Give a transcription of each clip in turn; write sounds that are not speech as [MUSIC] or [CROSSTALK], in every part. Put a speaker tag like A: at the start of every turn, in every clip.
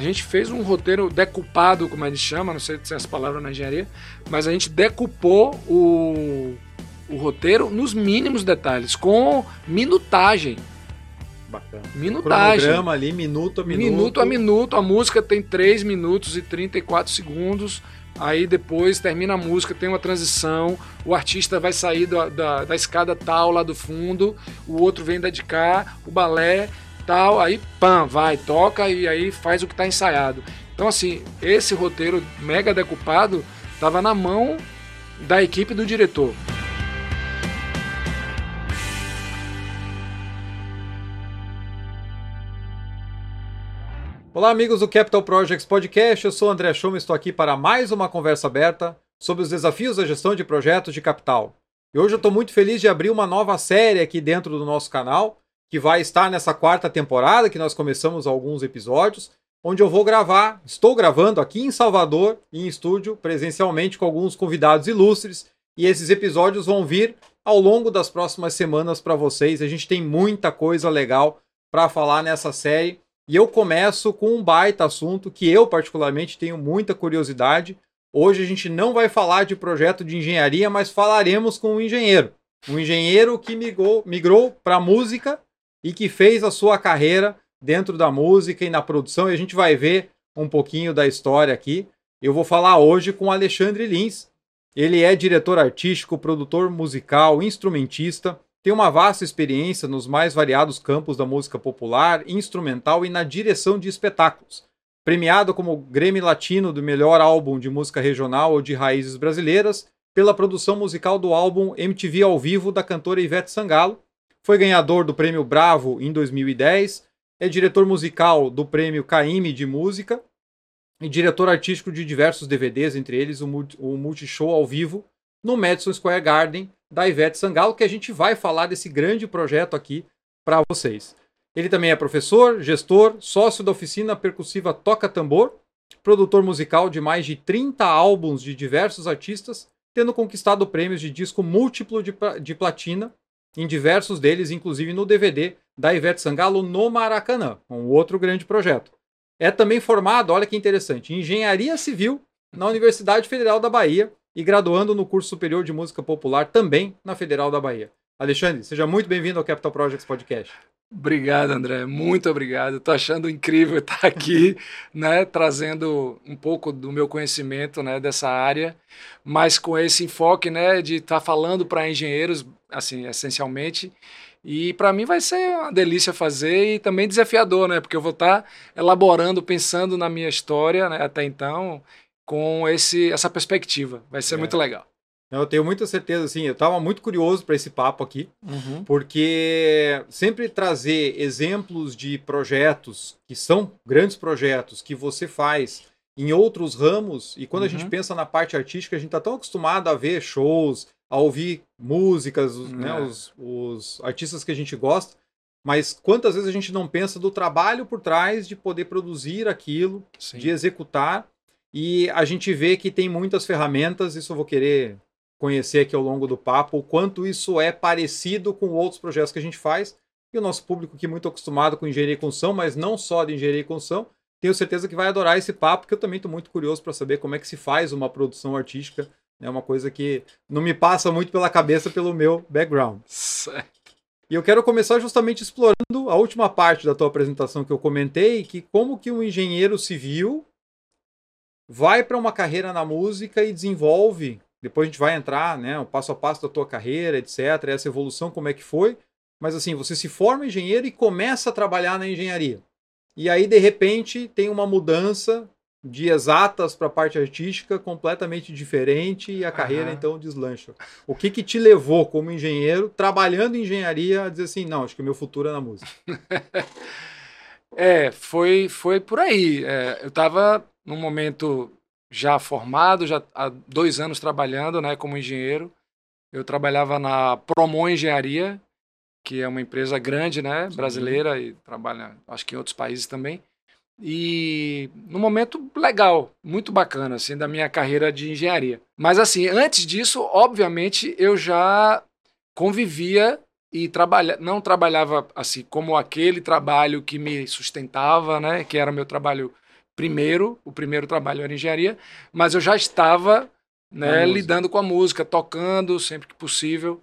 A: a gente fez um roteiro decupado, como a gente chama, não sei se é essa palavra na engenharia, mas a gente decupou o, o roteiro nos mínimos detalhes, com minutagem.
B: Bacana.
A: Minutagem.
B: Cronograma ali, minuto a minuto.
A: Minuto a minuto. A música tem 3 minutos e 34 segundos. Aí depois termina a música, tem uma transição, o artista vai sair da, da, da escada tal lá do fundo, o outro vem da de cá, o balé tal, aí pam, vai, toca e aí faz o que está ensaiado. Então assim, esse roteiro mega decupado estava na mão da equipe do diretor.
B: Olá, amigos do Capital Projects Podcast. Eu sou o André Schum e estou aqui para mais uma conversa aberta sobre os desafios da gestão de projetos de capital. E hoje eu estou muito feliz de abrir uma nova série aqui dentro do nosso canal, que vai estar nessa quarta temporada, que nós começamos alguns episódios, onde eu vou gravar, estou gravando aqui em Salvador, em estúdio, presencialmente com alguns convidados ilustres, e esses episódios vão vir ao longo das próximas semanas para vocês. A gente tem muita coisa legal para falar nessa série e eu começo com um baita assunto que eu, particularmente, tenho muita curiosidade. Hoje a gente não vai falar de projeto de engenharia, mas falaremos com um engenheiro. Um engenheiro que migrou, migrou para música e que fez a sua carreira dentro da música e na produção. E a gente vai ver um pouquinho da história aqui. Eu vou falar hoje com Alexandre Lins. Ele é diretor artístico, produtor musical, instrumentista tem uma vasta experiência nos mais variados campos da música popular, instrumental e na direção de espetáculos. Premiado como Grêmio Latino do melhor álbum de música regional ou de raízes brasileiras, pela produção musical do álbum MTV ao vivo da cantora Ivete Sangalo, foi ganhador do Prêmio Bravo em 2010, é diretor musical do Prêmio Caime de Música e diretor artístico de diversos DVDs, entre eles o Multishow ao vivo, no Madison Square Garden, da Ivete Sangalo, que a gente vai falar desse grande projeto aqui para vocês. Ele também é professor, gestor, sócio da oficina percussiva Toca Tambor, produtor musical de mais de 30 álbuns de diversos artistas, tendo conquistado prêmios de disco múltiplo de, de platina, em diversos deles, inclusive no DVD da Ivete Sangalo no Maracanã, um outro grande projeto. É também formado, olha que interessante, em engenharia civil na Universidade Federal da Bahia e graduando no curso superior de música popular também na Federal da Bahia. Alexandre, seja muito bem-vindo ao Capital Projects Podcast.
A: Obrigado, André. Muito obrigado. Estou achando incrível [LAUGHS] estar aqui, né, trazendo um pouco do meu conhecimento, né, dessa área, mas com esse enfoque, né, de estar falando para engenheiros, assim, essencialmente. E para mim vai ser uma delícia fazer e também desafiador, né, porque eu vou estar elaborando, pensando na minha história, né, até então, com esse, essa perspectiva. Vai ser é. muito legal.
B: Eu tenho muita certeza, assim, eu estava muito curioso para esse papo aqui, uhum. porque sempre trazer exemplos de projetos que são grandes projetos que você faz em outros ramos, e quando uhum. a gente uhum. pensa na parte artística, a gente está tão acostumado a ver shows, a ouvir músicas, uhum. né, é. os, os artistas que a gente gosta, mas quantas vezes a gente não pensa do trabalho por trás de poder produzir aquilo, Sim. de executar, e a gente vê que tem muitas ferramentas, isso eu vou querer conhecer aqui ao longo do papo, o quanto isso é parecido com outros projetos que a gente faz. E o nosso público que é muito acostumado com engenharia e construção, mas não só de engenharia e construção, tenho certeza que vai adorar esse papo, porque eu também estou muito curioso para saber como é que se faz uma produção artística. É uma coisa que não me passa muito pela cabeça pelo meu background. Certo. E eu quero começar justamente explorando a última parte da tua apresentação que eu comentei, que como que um engenheiro civil vai para uma carreira na música e desenvolve. Depois a gente vai entrar, né, o passo a passo da tua carreira, etc, essa evolução como é que foi. Mas assim, você se forma engenheiro e começa a trabalhar na engenharia. E aí de repente tem uma mudança de exatas para a parte artística completamente diferente e a carreira então deslancha. O que que te levou como engenheiro, trabalhando em engenharia, a dizer assim, não, acho que o meu futuro é na música? [LAUGHS]
A: é, foi, foi por aí. É, eu estava num momento já formado, já há dois anos trabalhando né, como engenheiro. Eu trabalhava na Promon Engenharia, que é uma empresa grande, né, brasileira e trabalha, acho que em outros países também. E num momento legal, muito bacana assim da minha carreira de engenharia. Mas assim, antes disso, obviamente, eu já convivia e trabalha, não trabalhava assim como aquele trabalho que me sustentava, né, que era meu trabalho primeiro, o primeiro trabalho era engenharia, mas eu já estava né, lidando com a música, tocando sempre que possível,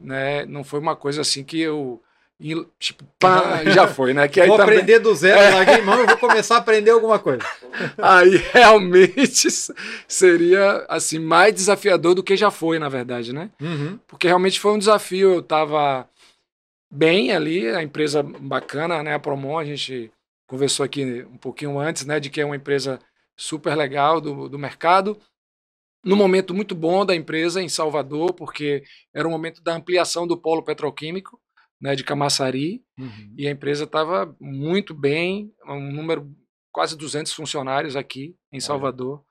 A: né? Não foi uma coisa assim que eu e, tipo, pá, já [LAUGHS] foi, né? Que
B: vou também... aprender do zero, [LAUGHS] é. larguei mão, eu vou começar a aprender alguma coisa.
A: Aí [LAUGHS] realmente seria assim mais desafiador do que já foi, na verdade, né?
B: Uhum.
A: Porque realmente foi um desafio. Eu estava bem ali, a empresa bacana, né? A Promon, a gente conversou aqui um pouquinho antes, né? De que é uma empresa super legal do, do mercado. No momento muito bom da empresa em Salvador, porque era o momento da ampliação do polo petroquímico né, de Camaçari,
B: uhum.
A: e a empresa estava muito bem, um número quase 200 funcionários aqui em Salvador.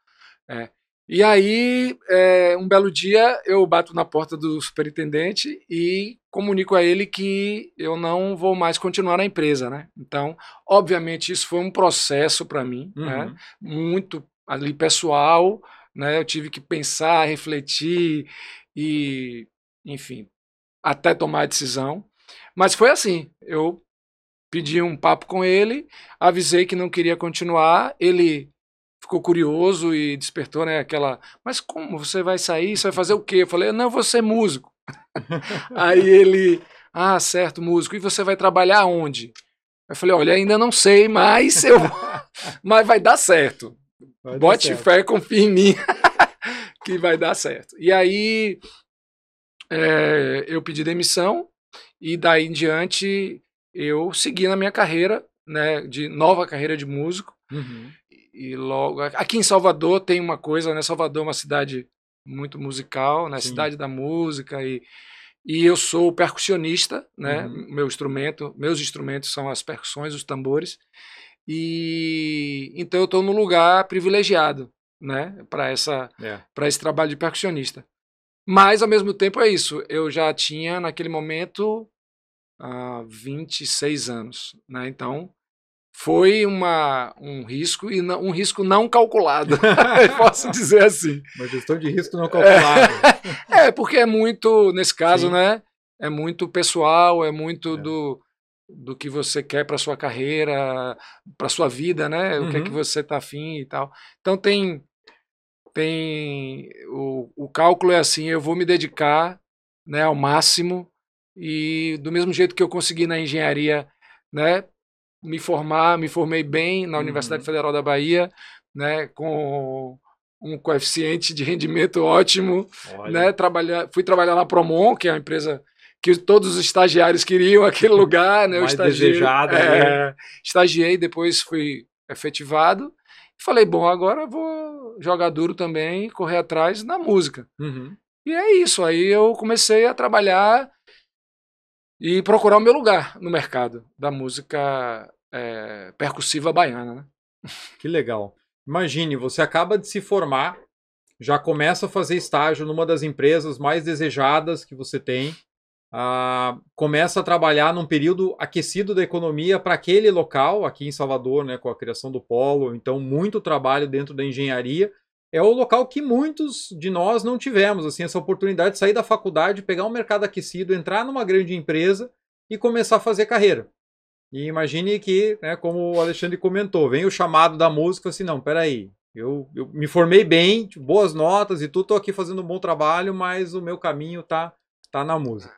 A: É. E aí, é, um belo dia, eu bato na porta do superintendente e comunico a ele que eu não vou mais continuar na empresa, né? Então, obviamente, isso foi um processo para mim, né? uhum. né? Muito ali pessoal, né? Eu tive que pensar, refletir e, enfim, até tomar a decisão. Mas foi assim, eu pedi um papo com ele, avisei que não queria continuar, ele ficou curioso e despertou, né, aquela, mas como você vai sair, você vai fazer o quê? Eu falei, não, eu vou ser músico. [LAUGHS] Aí ele, ah, certo, músico, e você vai trabalhar onde? Eu falei, olha, ainda não sei, mas eu mas vai dar certo. Vai Bote dar certo. fé, confia em mim [LAUGHS] que vai dar certo. E aí é, eu pedi demissão, e daí em diante eu segui na minha carreira, né, de nova carreira de músico.
B: Uhum.
A: E logo aqui em Salvador tem uma coisa, né? Salvador é uma cidade muito musical, né? Sim. Cidade da música e e eu sou percussionista, né? Uhum. Meu instrumento, meus instrumentos são as percussões, os tambores. E então eu estou num lugar privilegiado, né? Para essa,
B: é.
A: para esse trabalho de percussionista. Mas, ao mesmo tempo, é isso. Eu já tinha, naquele momento, uh, 26 anos. Né? Então, foi uma, um risco e não, um risco não calculado, [LAUGHS] posso [LAUGHS] dizer assim.
B: Uma gestão de risco não calculado.
A: É, [LAUGHS] é porque é muito, nesse caso, Sim. né? É muito pessoal, é muito é. do do que você quer para sua carreira, para sua vida, né? Uhum. O que é que uhum. você tá afim e tal. Então tem tem o, o cálculo é assim, eu vou me dedicar, né, ao máximo e do mesmo jeito que eu consegui na engenharia, né, me formar, me formei bem na Universidade uhum. Federal da Bahia, né, com um coeficiente de rendimento ótimo, Olha. né, trabalhar, fui trabalhar na Promon, que é uma empresa que todos os estagiários queriam aquele [LAUGHS] lugar, né,
B: Mais eu estagiei, desejado,
A: é, né? estagiei, depois fui efetivado Falei, bom, agora vou jogar duro também, correr atrás na música.
B: Uhum.
A: E é isso. Aí eu comecei a trabalhar e procurar o meu lugar no mercado da música é, percussiva baiana. Né?
B: Que legal. Imagine, você acaba de se formar, já começa a fazer estágio numa das empresas mais desejadas que você tem, ah, começa a trabalhar num período aquecido da economia para aquele local, aqui em Salvador, né, com a criação do polo, então muito trabalho dentro da engenharia. É o local que muitos de nós não tivemos, assim, essa oportunidade de sair da faculdade, pegar um mercado aquecido, entrar numa grande empresa e começar a fazer carreira. E imagine que, né, como o Alexandre comentou, vem o chamado da música, assim, não, peraí, eu, eu me formei bem, boas notas e tudo, estou aqui fazendo um bom trabalho, mas o meu caminho tá, tá na música.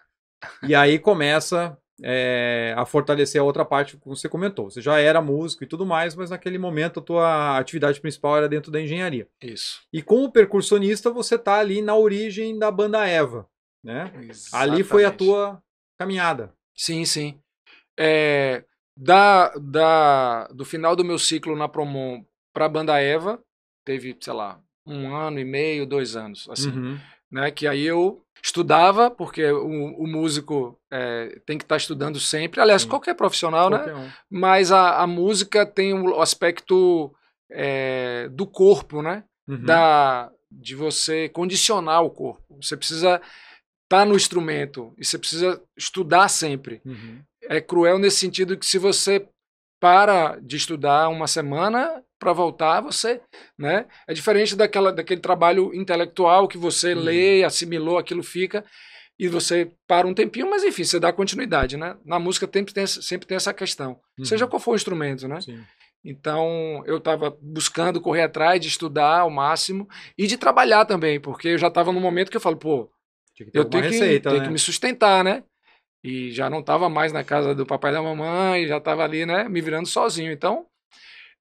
B: E aí começa é, a fortalecer a outra parte que você comentou. Você já era músico e tudo mais, mas naquele momento a tua atividade principal era dentro da engenharia.
A: Isso.
B: E como percussionista, você está ali na origem da banda Eva, né? Exatamente. Ali foi a tua caminhada.
A: Sim, sim. É, da, da, do final do meu ciclo na Promon para a banda Eva, teve, sei lá, um ano e meio, dois anos, assim.
B: Uhum.
A: Né, que aí eu estudava, porque o, o músico é, tem que estar tá estudando sempre. Aliás, Sim. qualquer profissional, né? qualquer né? Um. Mas a, a, música tem o aspecto é, do corpo, né?
B: Uhum.
A: Da, de você condicionar o corpo. Você precisa estar tá no instrumento e você precisa estudar sempre.
B: Uhum.
A: É cruel nesse sentido que se você para de estudar uma semana para voltar, você, né? É diferente daquela, daquele trabalho intelectual que você uhum. lê, assimilou, aquilo fica e você para um tempinho, mas enfim, você dá continuidade, né? Na música sempre tem, sempre tem essa questão, uhum. seja qual for o instrumento, né?
B: Sim.
A: Então eu estava buscando correr atrás de estudar ao máximo e de trabalhar também, porque eu já estava no momento que eu falo, pô, eu tenho,
B: receita,
A: que, tenho
B: né?
A: que me sustentar, né? E já não estava mais na casa do papai e da mamãe, já estava ali, né, me virando sozinho. Então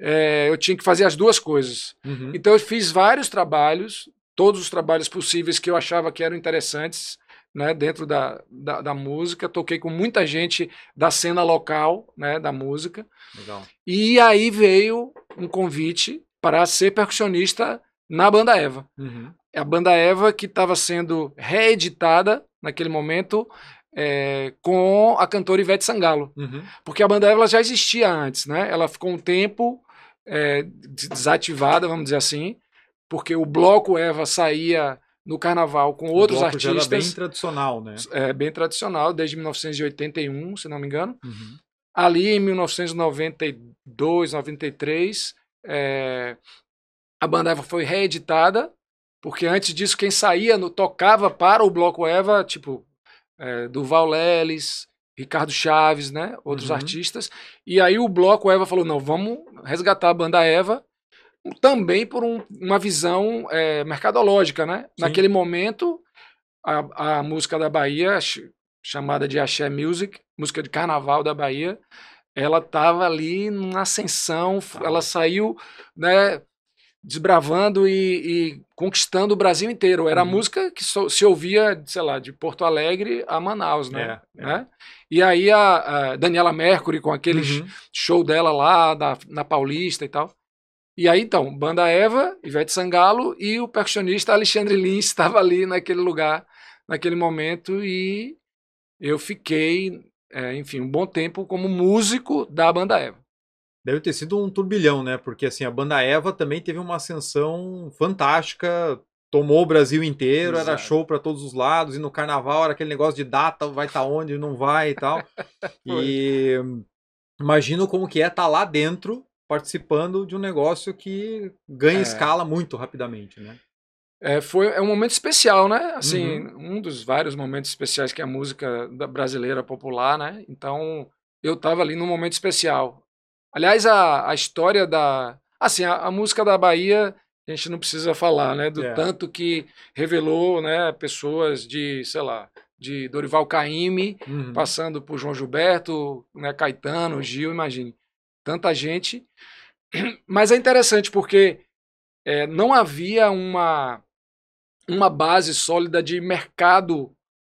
A: é, eu tinha que fazer as duas coisas.
B: Uhum.
A: Então eu fiz vários trabalhos, todos os trabalhos possíveis que eu achava que eram interessantes, né, dentro da, da, da música. Toquei com muita gente da cena local, né, da música.
B: Legal.
A: E aí veio um convite para ser percussionista na banda Eva.
B: Uhum.
A: A banda Eva que estava sendo reeditada naquele momento é, com a cantora Ivete Sangalo,
B: Uhum.
A: porque a banda Eva já existia antes, né? Ela ficou um tempo é, des- desativada, vamos dizer assim, porque o bloco Eva saía no carnaval com outros
B: o bloco já era
A: artistas,
B: bem tradicional, né?
A: é, bem tradicional, desde 1981, se não me engano.
B: Uhum.
A: Ali em 1992, 93, é, a banda Eva foi reeditada, porque antes disso quem saía, no, tocava para o Bloco Eva, tipo é, Duval Leles, Ricardo Chaves, né, outros
B: Uhum.
A: artistas. E aí o Bloco Eva falou, não, vamos resgatar a banda Eva, também por um- uma visão é, mercadológica, né?
B: Sim.
A: Naquele momento, a, a música da Bahia, ch- chamada de Axé Music, música de carnaval da Bahia, ela estava ali numa ascensão, ela saiu, né, desbravando e, e conquistando o Brasil inteiro. Era a
B: Uhum.
A: música que so- se ouvia, sei lá, de Porto Alegre a Manaus, né?
B: É, é.
A: né? E aí a, a Daniela Mercury com aquele
B: Uhum.
A: show dela lá da- na Paulista e tal. E aí então, banda Eva, Ivete Sangalo e o percussionista Alexandre Lins [LAUGHS] estava ali naquele lugar, naquele momento e eu fiquei, é, enfim, um bom tempo como músico da banda Eva.
B: Deve ter sido um turbilhão, né? Porque assim, a banda Eva também teve uma ascensão fantástica, tomou o Brasil inteiro, era
A: Exato.
B: show para todos os lados, e no carnaval era aquele negócio de data, vai estar onde, não vai e tal. [LAUGHS] e imagino como que é estar lá dentro participando de um negócio que ganha
A: É.
B: escala muito rapidamente, né?
A: É, foi é um momento especial, né? Assim, um dos vários momentos especiais que é a música brasileira popular, né? Então, eu estava ali num momento especial. Aliás, a, a história da. Assim, a, a música da Bahia, a gente não precisa falar, né? Do
B: É.
A: tanto que revelou, né? Pessoas de, sei lá, de Dorival Caymmi,
B: Uhum.
A: passando por João Gilberto, né, Caetano, Gil, imagine. Tanta gente. Mas é interessante porque é, não havia uma, uma base sólida de mercado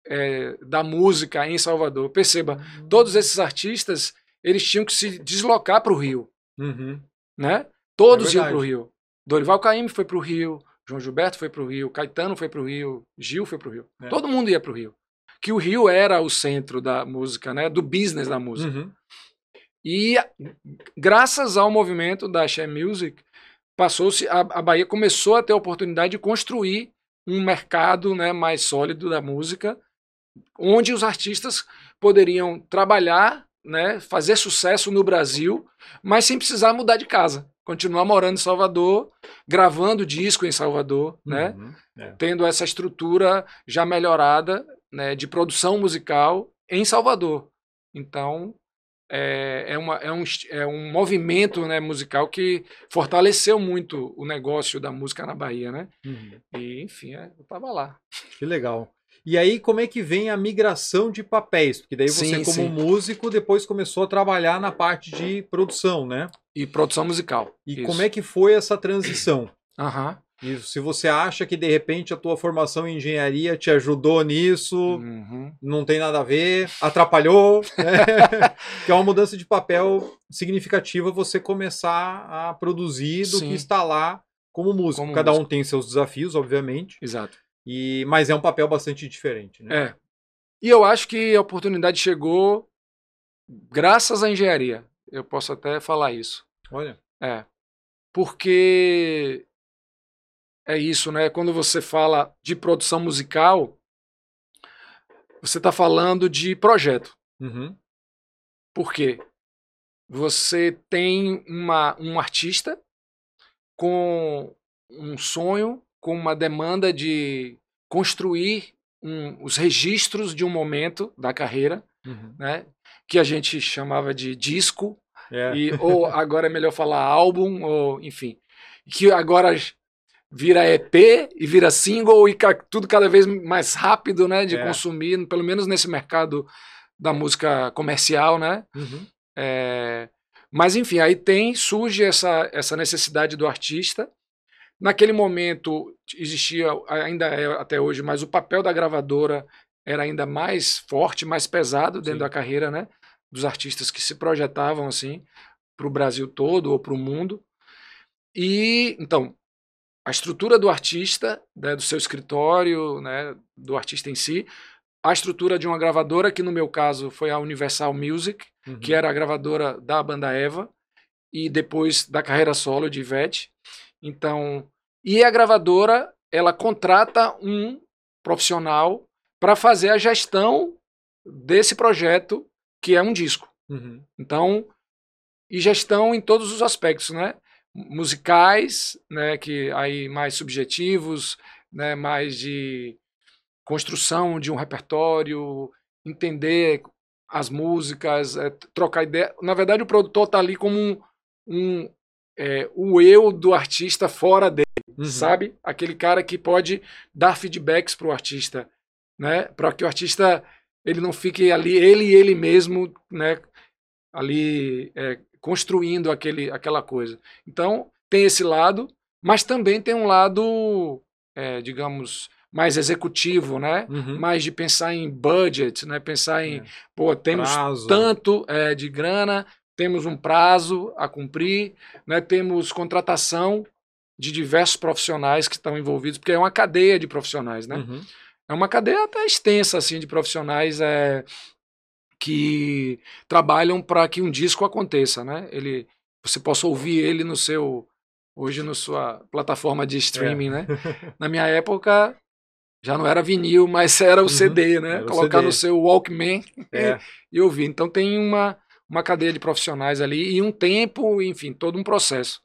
A: é, da música em Salvador. Perceba, todos esses artistas eles tinham que se deslocar para o Rio,
B: Uhum.
A: né? Todos
B: É
A: iam para o. Rio. Dorival Caymmi foi para o Rio, João Gilberto foi para o Rio, Caetano foi para o Rio, Gil foi para o Rio.
B: É.
A: Todo mundo ia para o Rio. Que o Rio era o centro da música, né? Do business da música.
B: Uhum.
A: E graças ao movimento da Axé Music, passou-se a, a Bahia começou a ter a oportunidade de construir um mercado né, mais sólido da música, onde os artistas poderiam trabalhar, né, fazer sucesso no Brasil, mas sem precisar mudar de casa. Continuar morando em Salvador, gravando disco em Salvador, né?
B: Uhum. É.
A: tendo essa estrutura já melhorada né, de produção musical em Salvador. Então, é, é, uma, é, um, é um movimento né, musical que fortaleceu muito o negócio da música na Bahia, né?
B: Uhum.
A: E, enfim, é, eu tava lá.
B: Que legal. E aí, como é que vem a migração de papéis? Porque daí você,
A: Sim,
B: como
A: sim.
B: músico, depois começou a trabalhar na parte de produção, né?
A: E produção musical.
B: E como é que foi essa transição?
A: Aham.
B: E se você acha que de repente a tua formação em engenharia te ajudou nisso,
A: Uhum.
B: não tem nada a ver, atrapalhou, né? [LAUGHS] que é uma mudança de papel significativa você começar a produzir do
A: Sim.
B: que está lá como músico.
A: Como
B: Cada um tem seus desafios, obviamente,
A: Exato.
B: E mas é um papel bastante diferente, né?
A: É. E eu acho que a oportunidade chegou graças à engenharia. Eu posso até falar isso.
B: Olha,
A: É. Porque é isso, né? Quando você fala de produção musical, você está falando de projeto.
B: uhum,
A: Por quê? Você tem uma, um artista com um sonho, com uma demanda de construir um- os registros de um momento da carreira,
B: uhum,
A: né? Que a gente chamava de disco. É. E, ou [LAUGHS] agora é melhor falar álbum, ou enfim. Que agora vira EP e vira single e tudo cada vez mais rápido, né, de é. consumir, pelo menos nesse mercado da música comercial, né? Uhum. É, mas enfim, aí tem surge essa, essa necessidade do artista. Naquele momento existia, ainda é até hoje, mas o papel da gravadora era ainda mais forte, mais pesado dentro Sim. da carreira, né? Dos artistas que se projetavam assim para o Brasil todo ou para o mundo. E então a estrutura do artista, né, do seu escritório, né, do artista em si, a estrutura de uma gravadora, que no meu caso foi a Universal Music, uhum. que era a gravadora da banda Eva, e depois da carreira solo de Ivete. Então, e a gravadora, ela contrata um profissional para fazer a gestão desse projeto, que é um disco. Uhum. Então, e gestão em todos os aspectos, né? musicais, né, que aí mais subjetivos, né, mais de construção de um repertório, entender as músicas, é, trocar ideia. Na verdade, o produtor está ali como um, um é, o eu do artista fora dele, uhum. sabe? Aquele cara que pode dar feedbacks para o artista, né? Para que o artista ele não fique ali ele e ele mesmo, né? Ali é, construindo aquele, aquela coisa. Então, tem esse lado, mas também tem um lado, é, digamos, mais executivo, né? Uhum. Mais de pensar em budget, né? Pensar em, é. pô, temos prazo. tanto é, de grana, temos um prazo a cumprir, né? Temos contratação de diversos profissionais que estão envolvidos, porque é uma cadeia de profissionais, né? Uhum. É uma cadeia até extensa, assim, de profissionais é, que trabalham para que um disco aconteça, né? Ele, você possa ouvir ele no seu hoje na sua plataforma de streaming, é. né? [LAUGHS] Na minha época já não era vinil, mas [LAUGHS] era o uhum, CD, né? Colocar CD. no seu Walkman [LAUGHS] é. e ouvir. Então tem uma uma cadeia de profissionais ali e um tempo, enfim, todo um processo.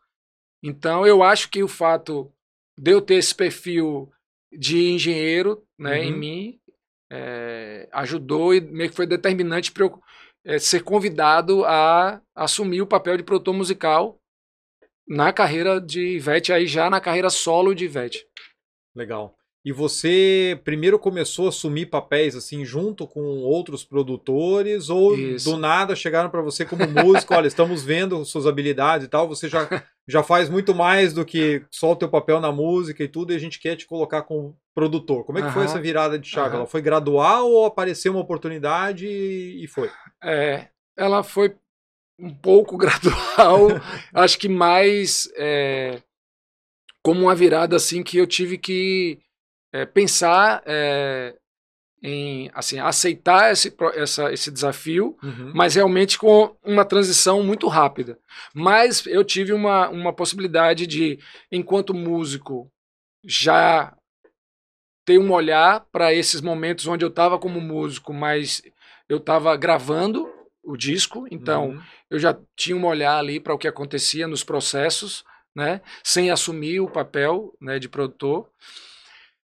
A: Então eu acho que o fato de eu ter esse perfil de engenheiro, né, uhum. em mim, é, ajudou e meio que foi determinante para eu é, ser convidado a assumir o papel de produtor musical na carreira de Ivete, aí já na carreira solo de Ivete.
B: Legal. E você primeiro começou a assumir papéis assim junto com outros produtores ou Isso. do nada chegaram para você como músico, olha, estamos vendo suas habilidades e tal, você já, já faz muito mais do que só o teu papel na música e tudo, e a gente quer te colocar como produtor. Como é que foi essa virada de chave? Ela foi gradual ou apareceu uma oportunidade e foi?
A: É, ela foi um pouco [LAUGHS] gradual, acho que mais é, como uma virada assim que eu tive que é, pensar é, em assim aceitar esse, essa, esse desafio, uhum. mas realmente com uma transição muito rápida. Mas eu tive uma, uma possibilidade de, enquanto músico, já ter um olhar para esses momentos onde eu estava como músico, mas eu estava gravando o disco, então uhum. eu já tinha um olhar ali para o que acontecia nos processos, né, sem assumir o papel né, de produtor.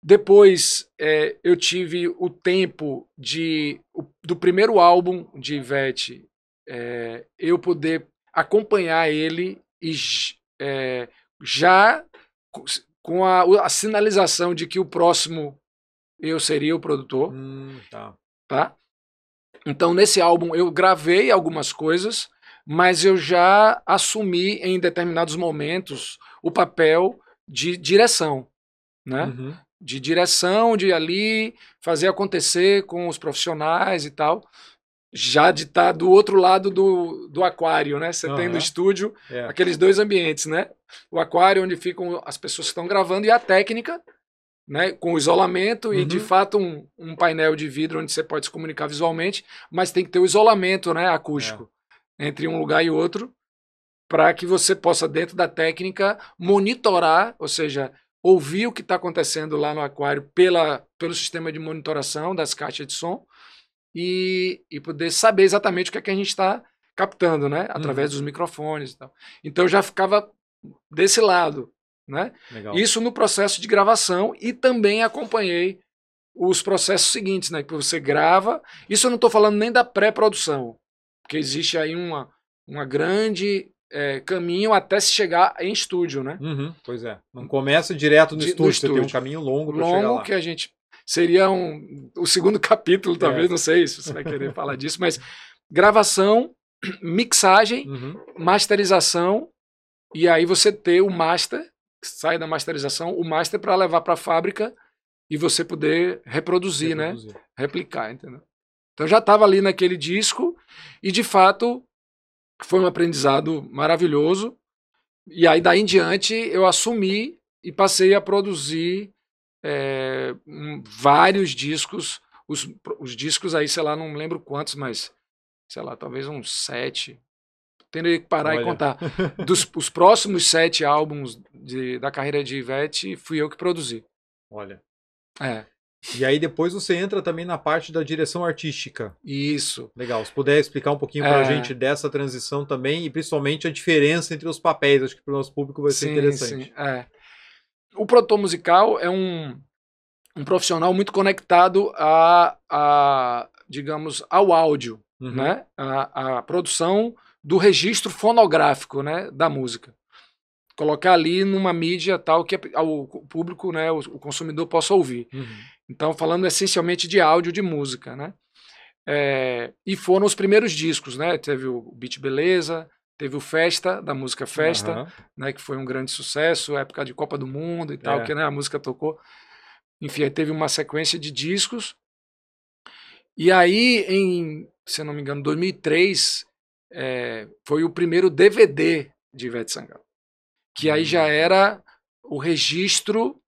A: Depois é, eu tive o tempo de do primeiro álbum de Ivete, é, eu poder acompanhar ele e é, já com a, a, sinalização de que o próximo eu seria o produtor. Hum, tá. tá? Então nesse álbum eu gravei algumas coisas, mas eu já assumi em determinados momentos o papel de direção, né? Uhum de direção, de ali fazer acontecer com os profissionais e tal. Já de estar tá do outro lado do, do aquário, né? Você uhum. tem no estúdio é. aqueles dois ambientes, né? O aquário onde ficam as pessoas que estão gravando e a técnica, né? Com isolamento uhum. e de uhum. fato um, um painel de vidro onde você pode se comunicar visualmente, mas tem que ter o isolamento, né? Acústico é. entre um lugar e outro para que você possa dentro da técnica monitorar, ou seja, ouvir o que está acontecendo lá no aquário pela, pelo sistema de monitoração das caixas de som e, e poder saber exatamente o que, é que a gente está captando, né? Através uhum. dos microfones e tal. Então eu já ficava desse lado, né? Legal. Isso no processo de gravação e também acompanhei os processos seguintes, né? Que você grava. Isso eu não estou falando nem da pré-produção, porque existe aí uma, uma grande é, caminho até se chegar em estúdio, né?
B: Uhum, pois é. Não começa direto no,
A: De- no
B: estúdio, você tem um
A: estúdio.
B: caminho longo para chegar
A: Longo
B: lá.
A: que a gente seria um, o segundo [LAUGHS] capítulo, talvez,
B: É.
A: não sei se você vai querer falar disso, mas gravação, [CLEARS THROAT] mixagem,
B: Uhum,
A: masterização e aí você ter o master, sai da masterização, o master para levar para a fábrica e você poder reproduzir, né?
B: reproduzir.
A: replicar, entendeu? Então eu já estava ali naquele disco e de fato foi um aprendizado maravilhoso. E aí daí em diante eu assumi e passei a produzir é, um, vários discos. Os, os discos aí, sei lá, não lembro quantos, mas sei lá, talvez uns sete. Teria que parar
B: Olha.
A: e contar. [LAUGHS] Dos os próximos sete álbuns de- da carreira de Ivete, fui eu que produzi.
B: Olha.
A: É,
B: E aí depois você entra também na parte da direção artística.
A: isso.
B: Legal. Se puder explicar um pouquinho pra
A: É.
B: gente dessa transição também e principalmente a diferença entre os papéis. Acho que para o nosso público vai ser
A: Sim,
B: interessante.
A: sim, é. O produtor musical é um, um profissional muito conectado a, a digamos, ao áudio,
B: Uhum.
A: né? A, a produção do registro fonográfico, né? Da música. Colocar ali numa mídia tal que o público, né? O, consumidor possa ouvir.
B: Uhum.
A: Então, falando essencialmente de áudio de música, né? É, e foram os primeiros discos, né? Teve o Beat Beleza, teve o Festa, da música Festa,
B: Aham.
A: né, que foi um grande sucesso, época de Copa do Mundo e tal,
B: É.
A: que né, a música tocou. Enfim, aí teve uma sequência de discos. E aí, em, se não me engano, 2003, é, foi o primeiro DVD de Ivete Sangalo. Que aí já era o registro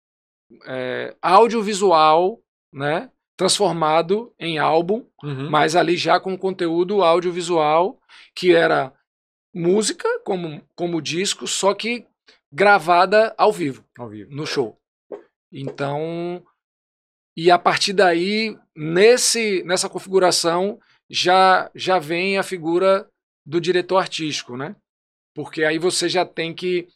A: é, audiovisual, né, transformado em álbum,
B: Uhum.
A: mas ali já com conteúdo audiovisual, que era música como, como disco, só que gravada ao vivo,
B: Ao vivo.
A: no show. Então, e a partir daí, nesse, nessa configuração, já, já vem a figura do diretor artístico, né? Porque aí você já tem que,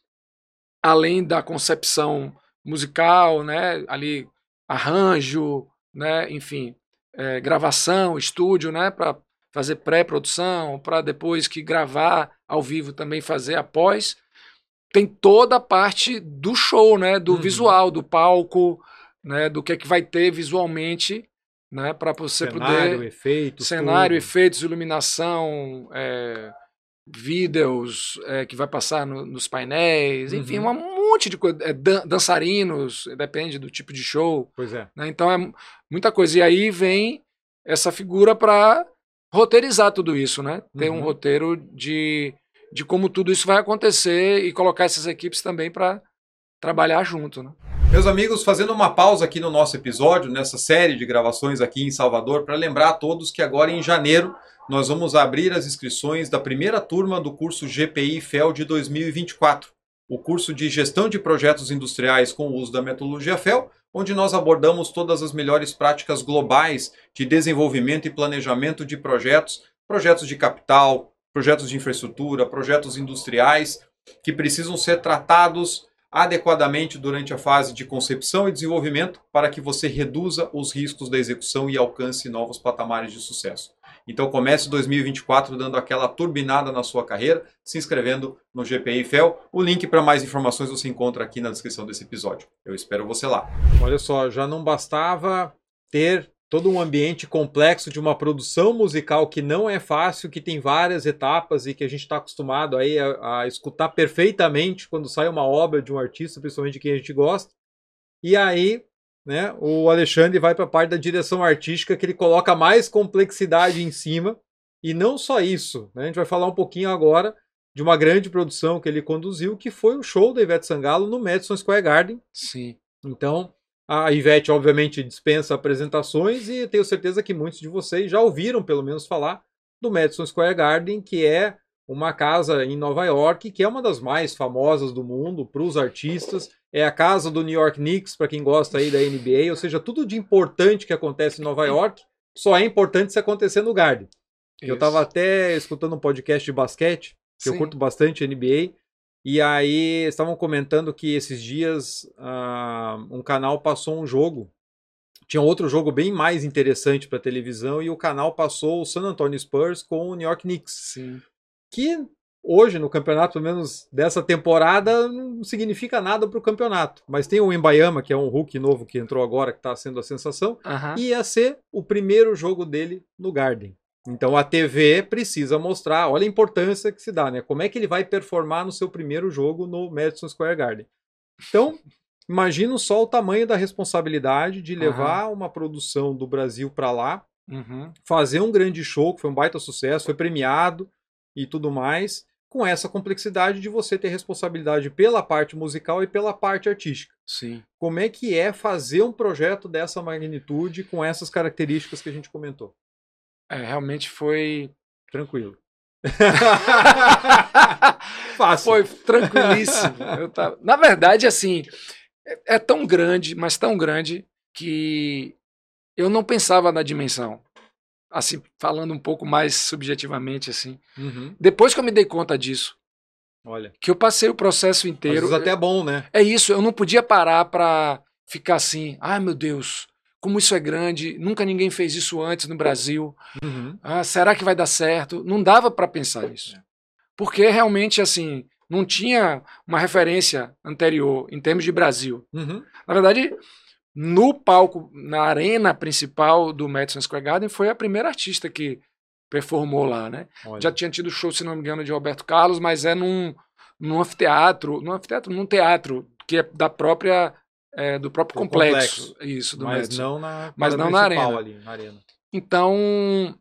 A: além da concepção musical, né? Ali, arranjo, né? Enfim, é, gravação, estúdio, né? Para fazer pré-produção, para depois que gravar ao vivo também fazer após. Tem toda a parte do show, né? Do
B: Uhum.
A: visual, do palco, né? Do que é que vai ter visualmente, né? Para você
B: cenário,
A: poder
B: efeitos.
A: cenário,
B: tudo.
A: efeitos, iluminação, é, vídeos é, que vai passar no- nos painéis, enfim,
B: Uhum.
A: um monte de coisa. é, dan- dançarinos, depende do tipo de show.
B: Pois é.
A: né? Então é mu- muita coisa. E aí vem essa figura para roteirizar tudo isso, né? Ter um
B: Uhum.
A: roteiro de, de como tudo isso vai acontecer e colocar essas equipes também para trabalhar junto, né?
B: Meus amigos, fazendo uma pausa aqui no nosso episódio, nessa série de gravações aqui em Salvador, para lembrar a todos que agora em janeiro nós vamos abrir as inscrições da primeira turma do curso GPI FEL de 2024, o curso de Gestão de Projetos Industriais com o uso da metodologia FEL, onde nós abordamos todas as melhores práticas globais de desenvolvimento e planejamento de projetos, projetos de capital, projetos de infraestrutura, projetos industriais que precisam ser tratados adequadamente durante a fase de concepção e desenvolvimento para que você reduza os riscos da execução e alcance novos patamares de sucesso. Então comece 2024 dando aquela turbinada na sua carreira, se inscrevendo no GPI FEL. O link para mais informações você encontra aqui na descrição desse episódio. Eu espero você lá. Olha só, já não bastava ter todo um ambiente complexo de uma produção musical que não é fácil, que tem várias etapas e que a gente está acostumado aí a, a escutar perfeitamente quando sai uma obra de um artista, principalmente de quem a gente gosta. E aí, né, o Alexandre vai para a parte da direção artística que ele coloca mais complexidade em cima. E não só isso, né? A gente vai falar um pouquinho agora de uma grande produção que ele conduziu, que foi o show da Ivete Sangalo no Madison Square Garden.
A: Sim.
B: Então, a Ivete, obviamente, dispensa apresentações e tenho certeza que muitos de vocês já ouviram, pelo menos, falar do Madison Square Garden, que é uma casa em Nova York, que é uma das mais famosas do mundo para os artistas. É a casa do New York Knicks, para quem gosta aí da NBA, ou seja, tudo de importante que acontece em Nova York só é importante se acontecer no Garden. Eu
A: Isso.
B: estava até escutando um podcast de basquete, que eu
A: Sim.
B: curto bastante NBA, e aí estavam comentando que esses dias ah, um canal passou um jogo. Tinha outro jogo bem mais interessante para televisão e o canal passou o San Antonio Spurs com o New York Knicks.
A: Sim.
B: que hoje no campeonato, pelo menos dessa temporada, não significa nada para o campeonato. Mas tem o Embayama, que é um Hulk novo que entrou agora, que está sendo a sensação,
A: Aham.
B: e ia ser o primeiro jogo dele no Garden. Então a TV precisa mostrar, olha a importância que se dá, né? Como é que ele vai performar no seu primeiro jogo no Madison Square Garden. Então, imagina só o tamanho da responsabilidade de levar uma produção do Brasil para lá,
A: Uhum.
B: fazer um grande show, que foi um baita sucesso, foi premiado e tudo mais, com essa complexidade de você ter responsabilidade pela parte musical e pela parte artística.
A: Sim.
B: Como é que é fazer um projeto dessa magnitude com essas características que a gente comentou?
A: É, realmente foi.
B: Tranquilo. [LAUGHS] Fácil.
A: foi tranquilíssimo. Tava... Na verdade, assim, é, é tão grande, mas tão grande, que eu não pensava na dimensão. Assim, falando um pouco mais subjetivamente, assim.
B: Uhum.
A: Depois que eu me dei conta disso,
B: Olha.
A: que eu passei o processo inteiro.
B: vezes até é bom, né?
A: É isso, eu não podia parar pra ficar assim, ai meu Deus, como isso é grande, nunca ninguém fez isso antes no Brasil.
B: Uhum.
A: Ah, será que vai dar certo? Não dava para pensar nisso. Porque realmente, assim, não tinha uma referência anterior em termos de Brasil.
B: Uhum.
A: Na verdade, no palco, na arena principal do Madison Square Garden, foi a primeira artista que performou lá, né?
B: Olha.
A: Já tinha tido show, se não me engano, de Roberto Carlos, mas é num, num anfiteatro, num anfiteatro, num teatro, que é da própria, é, do próprio
B: Do
A: complexo. Isso, do
B: Mas
A: Madison.
B: não na,
A: Mas não na arena.
B: ali, na arena.
A: Então,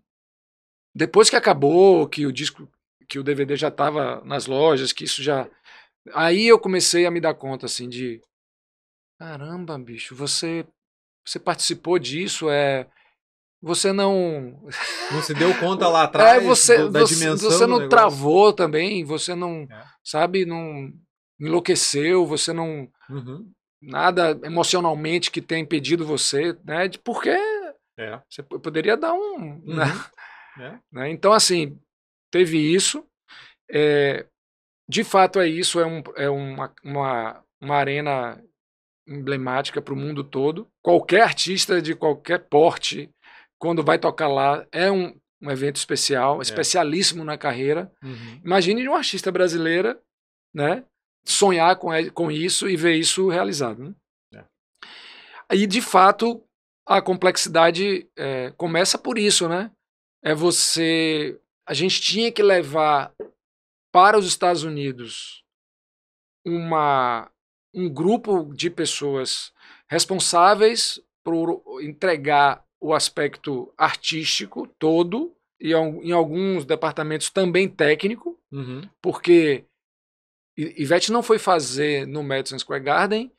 A: depois que acabou, que o disco, que o DVD já estava nas lojas, que isso já. Aí eu comecei a me dar conta, assim, de. Caramba, bicho, você, você participou disso, é. Você não.
B: Não se deu conta [LAUGHS] lá atrás
A: é, você,
B: do- da
A: você,
B: dimensão
A: você não travou também, você não.
B: É.
A: Sabe, não enlouqueceu, você não.
B: Uhum.
A: Nada emocionalmente que tenha impedido você, né? de- Porque
B: É.
A: você poderia dar um. né? [LAUGHS]
B: É.
A: né? Então, assim, teve isso. É, de fato, é isso. É, um, é uma, uma, uma arena emblemática para o mundo todo. Qualquer artista de qualquer porte, quando vai tocar lá, é um, um evento especial, especialíssimo na carreira.
B: Uhum.
A: Imagine uma artista brasileira, né? Sonhar com, e- com isso e ver isso realizado. Né?
B: É.
A: E, de fato, a complexidade é, começa por isso, né? É você. A gente tinha que levar para os Estados Unidos uma, um grupo de pessoas responsáveis por entregar o aspecto artístico todo e em alguns departamentos também técnico,
B: Uhum.
A: porque Ivete não foi fazer no Madison Square Garden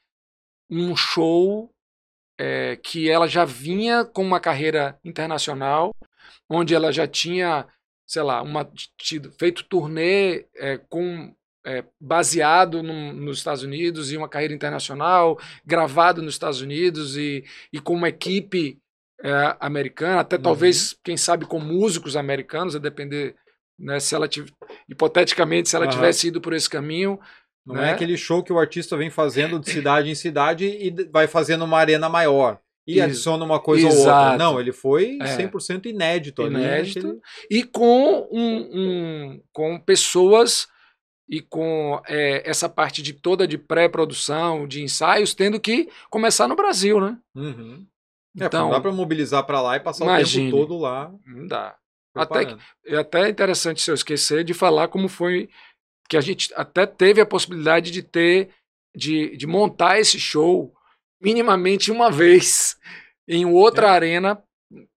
A: um show é, que ela já vinha com uma carreira internacional, onde ela já tinha, sei lá, uma, tido, feito turnê é, com é, baseado num- nos Estados Unidos e uma carreira internacional, gravado nos Estados Unidos e, e com uma equipe é, americana, até
B: Uhum.
A: talvez, quem sabe, com músicos americanos, a depender, né, se ela tiv- hipoteticamente, se ela
B: Aham.
A: tivesse ido por esse caminho,
B: Não
A: né?
B: é aquele show que o artista vem fazendo de cidade em cidade e vai fazendo uma arena maior. E adiciona uma coisa ou outra.
A: Exato.
B: Não, ele foi
A: É.
B: 100% inédito. ali,
A: Inédito.
B: aquele-
A: e com, um, um- com pessoas e com é, essa parte de toda de pré-produção, de ensaios, tendo que começar no Brasil, né?
B: Uhum. É,
A: Então,
B: não dá pra mobilizar pra lá e passar
A: imagine.
B: o tempo todo lá.
A: não dá. Até que-. É até interessante se eu esquecer de falar como foi que a gente até teve a possibilidade de ter, de, de montar esse show minimamente uma vez [LAUGHS] em outra
B: É.
A: arena,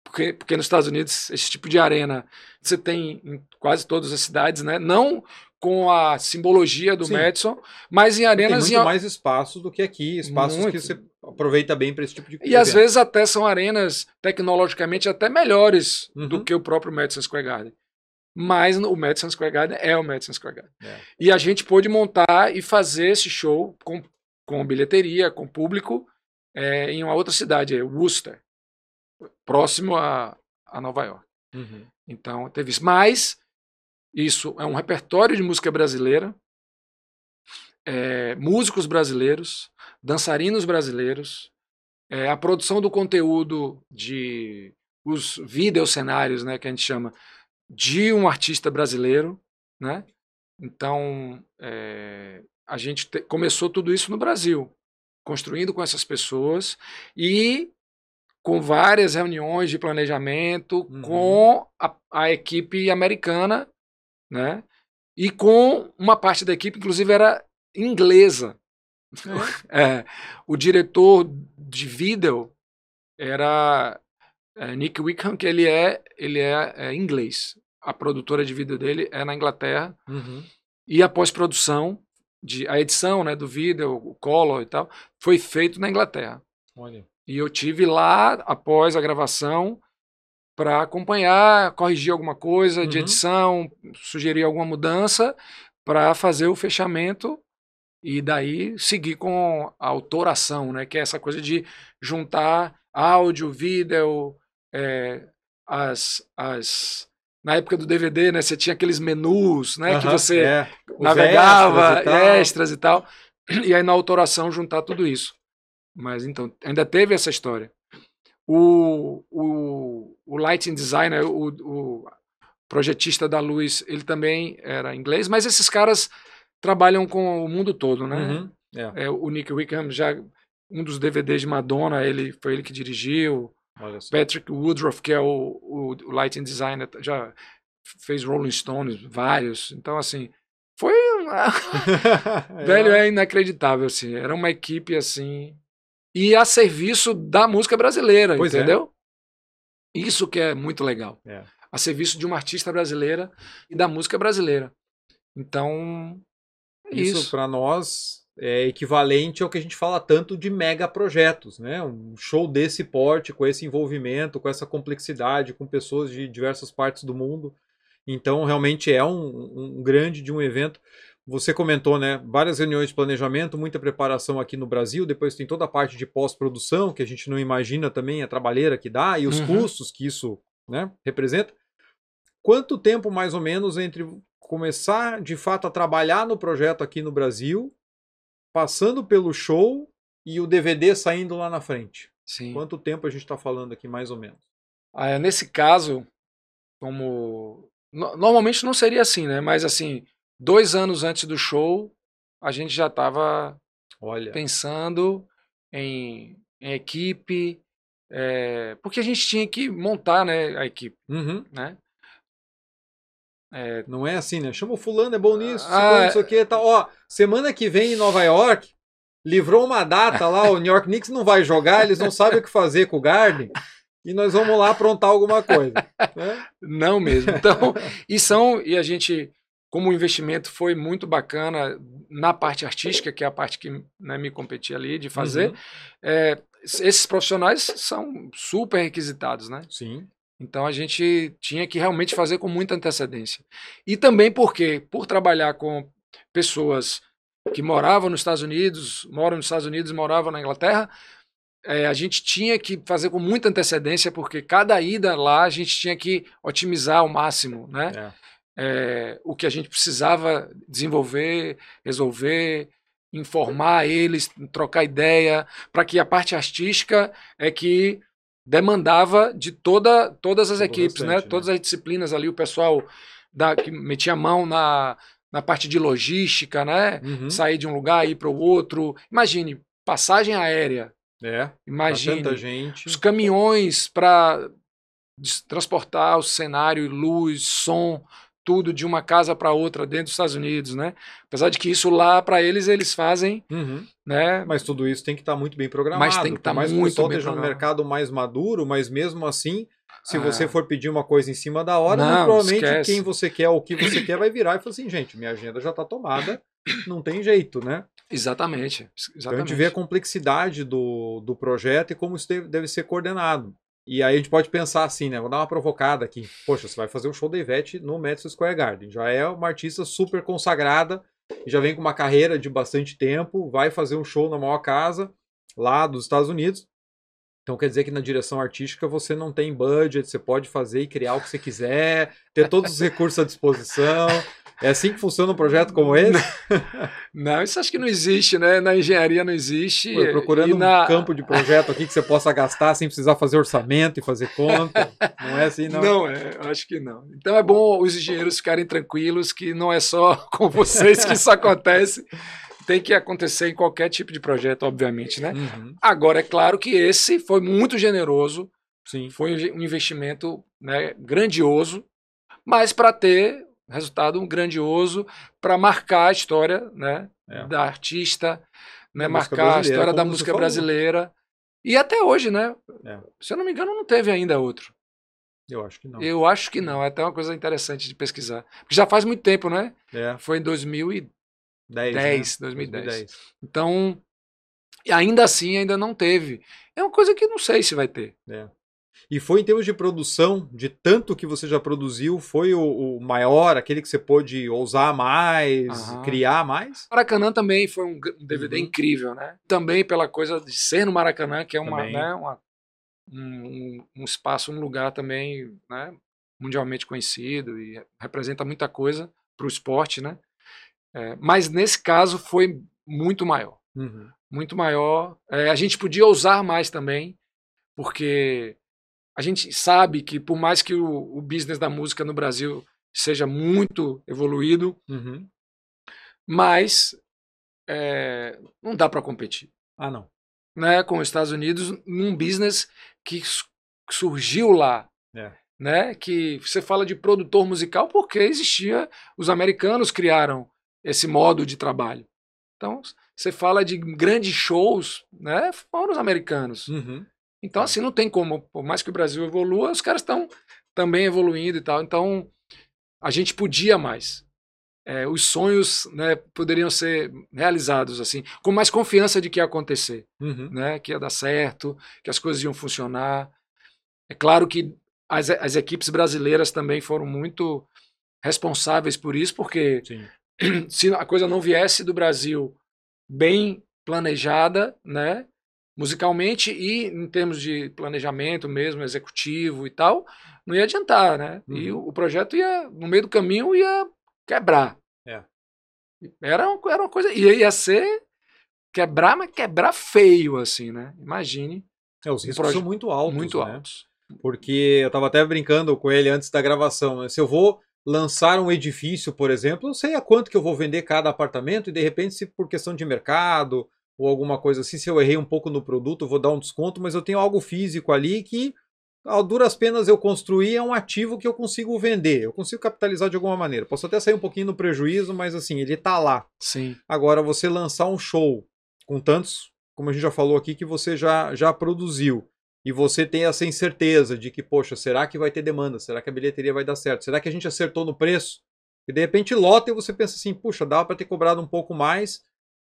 A: porque, porque nos Estados Unidos esse tipo de arena você tem em quase todas as cidades, né? Não com a simbologia do
B: Sim.
A: Madison, mas em
B: Tem
A: arenas
B: muito
A: em,
B: mais espaços do que aqui, espaços
A: Muito.
B: que você aproveita bem para esse tipo de
A: e às vezes até são arenas tecnologicamente até melhores do
B: Uhum.
A: que o próprio Madison Square Garden. Mas o Madison Square Garden é o Madison Square Garden.
B: É.
A: E a gente pôde montar e fazer esse show com, com bilheteria, com público, é, em uma outra cidade, é Worcester, próximo a, a Nova York.
B: Uhum.
A: Então teve isso. Mas isso é um repertório de música brasileira, é, músicos brasileiros, dançarinos brasileiros, é, a produção do conteúdo de os videocenários, né, que a gente chama, de um artista brasileiro. né? Então, é, a gente te, começou tudo isso no Brasil, construindo com essas pessoas e com várias reuniões de planejamento uhum. com a, a, equipe americana, né? E com uma parte da equipe, inclusive, era inglesa. É. [LAUGHS] é, o diretor de vídeo era é, Nick Wickham, que ele é, ele é, é, inglês. A produtora de vídeo dele é na Inglaterra.
B: Uhum.
A: E a pós-produção, de, a edição né, do vídeo, o color e tal, foi feito na Inglaterra.
B: Olha.
A: E eu tive lá, após a gravação, para acompanhar, corrigir alguma coisa de uhum. edição, sugerir alguma mudança para fazer o fechamento e daí seguir com a autoração, né? Que é essa coisa de juntar áudio, vídeo, é, as, as na época do DVD, né? Você tinha aqueles menus, né? que você é. navegava, extras e, tal. extras e tal. E aí na autoração juntar tudo isso. Mas então, ainda teve essa história. O, o, o lighting designer, o, o projetista da luz, ele também era inglês, mas esses caras trabalham com o mundo todo, né?
B: Uhum,
A: é. É, o Nick Wickham já um dos DVDs de Madonna, ele foi ele que dirigiu. Patrick Woodruff, que é o, o, o lighting designer, já fez Rolling Stones, vários. Então, assim, foi. [LAUGHS] Velho, é inacreditável, assim. Era uma equipe, assim. E a serviço da música brasileira, pois é. entendeu? É. Isso que é muito legal.
B: É.
A: A serviço de uma artista brasileira e da música brasileira. Então,
B: isso, isso. para nós é equivalente ao que a gente fala tanto de mega projetos, né? Um show desse porte, com esse envolvimento, com essa complexidade, com pessoas de diversas partes do mundo. Então, realmente é um, um grande de um evento. Você comentou, né? Várias reuniões de planejamento, muita preparação aqui no Brasil. Depois tem toda a parte de pós-produção, que a gente não imagina também a trabalheira que dá e os uhum. custos que isso né, representa. Quanto tempo, mais ou menos, entre começar de fato a trabalhar no projeto aqui no Brasil, passando pelo show e o DVD saindo lá na frente?
A: Sim.
B: Quanto tempo a gente está falando aqui, mais ou menos?
A: Ah, nesse caso, como. Normalmente não seria assim, né? Mas assim, dois anos antes do show, a gente já estava pensando em, em equipe, é, porque a gente tinha que montar né, a equipe.
B: Uhum.
A: Né?
B: É, não é assim, né? Chama o fulano, é bom nisso, ah, isso aqui, tal. Ó, semana que vem em Nova York, livrou uma data lá, o New York Knicks não vai jogar, eles não sabem o que fazer com o Garden, e nós vamos lá aprontar alguma coisa. Né?
A: Não mesmo. Então, e são, e a gente como o investimento foi muito bacana na parte artística, que é a parte que né, me competi ali de fazer, uhum. é, esses profissionais são super requisitados, né?
B: Sim.
A: Então a gente tinha que realmente fazer com muita antecedência. E também porque, por trabalhar com pessoas que moravam nos Estados Unidos, moram nos Estados Unidos moravam na Inglaterra, é, a gente tinha que fazer com muita antecedência, porque cada ida lá a gente tinha que otimizar ao máximo, né?
B: É
A: é, o que a gente precisava desenvolver, resolver, informar eles, trocar ideia, para que a parte artística é que demandava de toda, todas as equipes, né? né? Todas as disciplinas ali, o pessoal da, que metia a mão na, na parte de logística, né?
B: Uhum.
A: Sair de um lugar e ir para o outro. Imagine, passagem aérea.
B: É.
A: Imagine
B: gente.
A: os caminhões para transportar o cenário, luz, som, tudo de uma casa para outra dentro dos Estados Unidos, né? Apesar de que isso lá para eles eles fazem,
B: uhum.
A: né?
B: Mas tudo isso tem que estar tá muito bem programado.
A: Mas tem que estar tá muito bem
B: esteja no mercado mais maduro, mas mesmo assim, se ah. você for pedir uma coisa em cima da hora, não, provavelmente esquece. quem você quer, o que você quer, vai virar e falar assim, gente, minha agenda já está tomada, não tem jeito, né?
A: Exatamente. Exatamente. Então a
B: gente vê a complexidade do, do projeto e como isso deve, deve ser coordenado. E aí a gente pode pensar assim, né? Vou dar uma provocada aqui. Poxa, você vai fazer um show da Ivete no Madison Square Garden. Já é uma artista super consagrada, já vem com uma carreira de bastante tempo, vai fazer um show na maior casa lá dos Estados Unidos. Então quer dizer que na direção artística você não tem budget, você pode fazer e criar o que você quiser, ter todos os recursos à disposição. É assim que funciona um projeto como esse? [LAUGHS]
A: Não, isso acho que não existe, né? Na engenharia não existe.
B: Pô, procurando
A: na...
B: um campo de projeto aqui que você possa gastar sem precisar fazer orçamento e fazer conta. Não é assim, não?
A: Não, é, acho que não. Então é bom os engenheiros ficarem tranquilos que não é só [LAUGHS] com vocês que isso acontece. Tem que acontecer em qualquer tipo de projeto, obviamente, né?
B: Uhum.
A: Agora, é claro que esse foi muito generoso,
B: Sim.
A: foi um investimento né, grandioso, mas para ter resultado grandioso para marcar a história né,
B: É.
A: da artista, né,
B: Da
A: marcar a história da música brasileira. E até hoje, né?
B: É.
A: Se eu não me engano, não teve ainda outro.
B: Eu acho que não.
A: Eu acho que não, é até uma coisa interessante de pesquisar. Porque já faz muito tempo, né?
B: É,
A: Foi em 2010,
B: 10,
A: 10,
B: né?
A: 2010. Então, e ainda assim, ainda não teve. É uma coisa que não sei se vai ter.
B: É. E foi em termos de produção, de tanto que você já produziu, foi o, o maior, aquele que você pôde ousar mais,
A: Aham.
B: criar mais?
A: Maracanã também foi um, DVD
B: Uhum.
A: incrível, né? Também pela coisa de ser no Maracanã, que é uma, né, uma- um, um- um espaço, um lugar também né, mundialmente conhecido e representa muita coisa para o esporte, né? É, mas nesse caso foi muito maior,
B: Uhum.
A: muito maior. É, a gente podia ousar mais também, porque a gente sabe que por mais que o, o business da música no Brasil seja muito evoluído,
B: Uhum.
A: mas é, não dá para competir
B: Ah, não.
A: né, com os Estados Unidos num business que su- surgiu lá.
B: É.
A: Né, que você fala de produtor musical porque existia, os americanos criaram esse modo de trabalho. Então, você fala de grandes shows, né, foram os americanos.
B: Uhum.
A: Então,
B: É.
A: assim, não tem como, por mais que o Brasil evolua, os caras estão também evoluindo e tal. Então, a gente podia mais. É, os sonhos né, poderiam ser realizados assim, com mais confiança de que ia acontecer,
B: Uhum.
A: né, que ia dar certo, que as coisas iam funcionar. É claro que as, as equipes brasileiras também foram muito responsáveis por isso, porque
B: Sim. [CLEARS THROAT]
A: se a coisa não viesse do Brasil bem planejada, né, musicalmente e em termos de planejamento mesmo, executivo e tal, não ia adiantar, né? E
B: Uhum.
A: o, o projeto ia, no meio do caminho, ia quebrar.
B: É.
A: Era, uma- era uma coisa, ia, ia ser quebrar, mas quebrar feio, assim, né? Imagine,
B: É, os riscos são muito altos.
A: muito
B: né?
A: altos.
B: Porque eu estava até brincando com ele antes da gravação. né? Se eu vou lançar um edifício, por exemplo, eu sei a quanto que eu vou vender cada apartamento e de repente, se por questão de mercado ou alguma coisa assim, se eu errei um pouco no produto, eu vou dar um desconto, mas eu tenho algo físico ali que, a duras penas, eu construir é um ativo que eu consigo vender, eu consigo capitalizar de alguma maneira. Posso até sair um pouquinho no prejuízo, mas assim, ele está lá.
A: Sim.
B: Agora, você lançar um show com tantos, como a gente já falou aqui, que você já, já produziu, e você tem essa incerteza de que, poxa, será que vai ter demanda? Será que a bilheteria vai dar certo? Será que a gente acertou no preço? E de repente lota e você pensa assim, puxa, dava para ter cobrado um pouco mais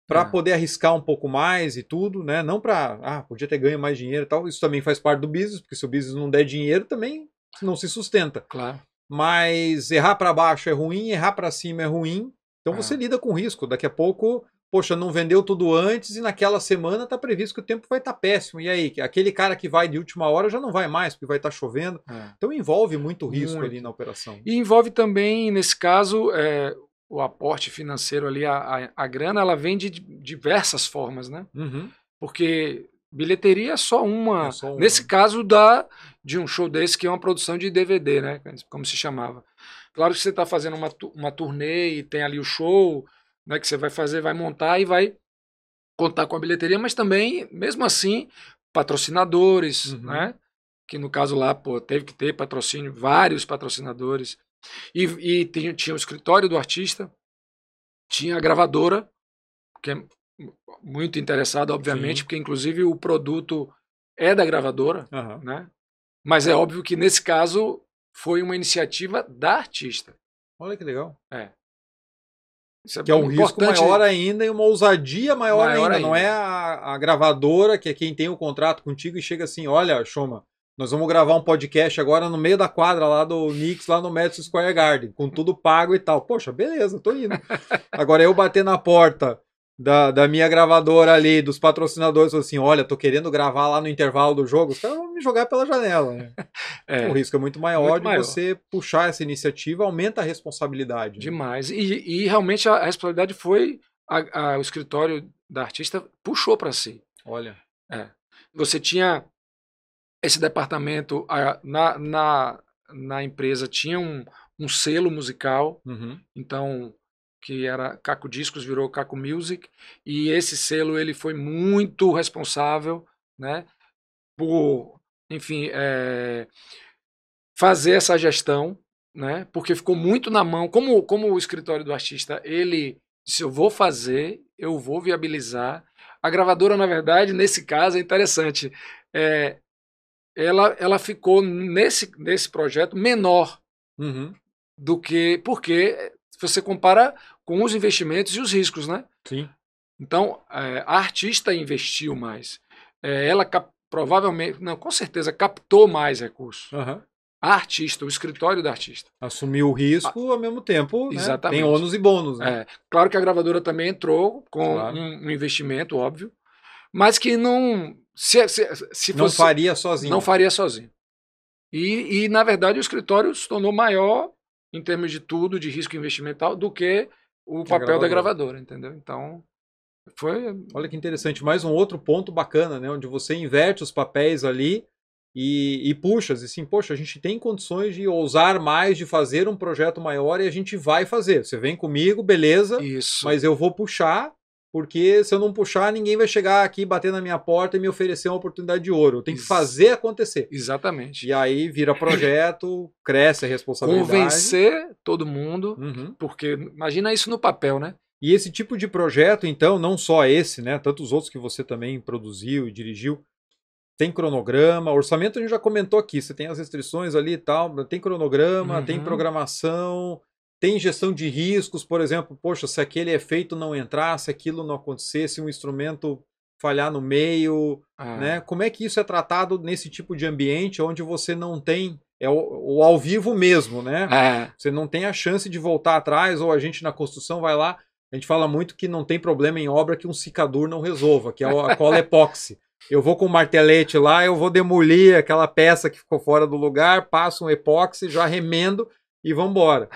B: para
A: É.
B: poder arriscar um pouco mais e tudo, né? Não para, ah, podia ter ganho mais dinheiro e tal. Isso também faz parte do business, porque se o business não der dinheiro, também não se sustenta.
A: Claro.
B: Mas errar para baixo é ruim, errar para cima é ruim. Então
A: É.
B: você lida com risco. Daqui a pouco, poxa, não vendeu tudo antes e naquela semana está previsto que o tempo vai estar péssimo. E aí, aquele cara que vai de última hora já não vai mais, porque vai estar chovendo.
A: É.
B: Então envolve muito risco
A: Muito.
B: ali na operação.
A: E envolve também, nesse caso, é, o aporte financeiro ali, a, a, a grana, ela vem de diversas formas, né?
B: Uhum.
A: Porque bilheteria é só uma.
B: É só uma.
A: Nesse caso da de um show desse que é uma produção de DVD, né? Como se chamava. Claro que você está fazendo uma, uma turnê e tem ali o show, né? Que você vai fazer, vai montar e vai contar com a bilheteria, mas também, mesmo assim, patrocinadores,
B: Uhum.
A: né? Que no caso lá, pô, teve que ter patrocínio, vários patrocinadores. E, e tinha, tinha o escritório do artista, tinha a gravadora, que é muito interessada, obviamente,
B: Sim.
A: porque inclusive o produto é da gravadora,
B: Aham.
A: né? Mas é óbvio que nesse caso foi uma iniciativa da artista.
B: Olha que legal.
A: Isso
B: Que é um risco maior ainda e uma ousadia maior,
A: Maior
B: ainda. Não
A: ainda.
B: é a, a gravadora, que é quem tem o contrato contigo, e chega assim: olha, Choma, nós vamos gravar um podcast agora no meio da quadra lá do Knicks, lá no Madison Square Garden, com tudo pago e tal. Poxa, beleza, tô indo. [LAUGHS] Agora eu bater na porta da, da minha gravadora ali, dos patrocinadores, assim, olha, tô querendo gravar lá no intervalo do jogo, os caras vão me jogar pela janela, né? [LAUGHS] É, o risco é muito maior muito de maior. você puxar essa iniciativa, aumenta a responsabilidade. Né?
A: Demais. E, e realmente a, a responsabilidade foi a, a, o escritório da artista puxou para si.
B: Olha.
A: É. Você tinha esse departamento a, na, na, na empresa tinha um, um selo musical,
B: uhum.
A: então que era Caco Discos virou Caco Music e esse selo ele foi muito responsável, né, por, enfim, é, fazer essa gestão, né, porque ficou muito na mão, como como o escritório do artista ele disse eu vou fazer, eu vou viabilizar. A gravadora na verdade nesse caso é interessante, é, ela ela ficou nesse nesse projeto menor
B: uhum.
A: do que porque se você compara com os investimentos e os riscos, né?
B: Sim.
A: Então, é, a artista investiu mais. É, ela provavelmente, não, com certeza, captou mais recursos.
B: Uhum.
A: A artista, o escritório da artista.
B: Assumiu o risco ao mesmo tempo. Né?
A: Exatamente.
B: Tem ônus e bônus. Né?
A: É, claro que a gravadora também entrou com claro. um, um, investimento, óbvio, mas que não. Se, se, se
B: não faria sozinho.
A: Não faria sozinho. E, e, na verdade, o escritório se tornou maior em termos de tudo, de risco investimental, do que o papel gravadora. da gravadora, entendeu? Então, foi.
B: Olha que interessante, mais um outro ponto bacana, né? Onde você inverte os papéis ali e, e puxa, assim, poxa, a gente tem condições de ousar mais, de fazer um projeto maior e a gente vai fazer. Você vem comigo, beleza,
A: Isso.
B: mas eu vou puxar porque se eu não puxar, ninguém vai chegar aqui, bater na minha porta e me oferecer uma oportunidade de ouro. Eu tenho que fazer acontecer.
A: Exatamente.
B: E aí vira projeto, [COUGHS] cresce a responsabilidade.
A: Convencer todo mundo,
B: uhum.
A: porque imagina isso no papel, né?
B: E esse tipo de projeto, então, não só esse, né? Tantos outros que você também produziu e dirigiu, tem cronograma, orçamento a gente já comentou aqui, você tem as restrições ali e tal, tem cronograma, uhum. tem programação, tem gestão de riscos, por exemplo, poxa, se aquele efeito não entrar, se aquilo não acontecer, se um instrumento falhar no meio, ah. né? Como é que isso é tratado nesse tipo de ambiente onde você não tem é o, o ao vivo mesmo, né?
A: É.
B: Você não tem a chance de voltar atrás ou a gente na construção vai lá. A gente fala muito que não tem problema em obra que um cicador não resolva, que é a cola epóxi. [LAUGHS] Eu vou com o martelete lá, eu vou demolir aquela peça que ficou fora do lugar, passo um epóxi, já remendo e vamos embora.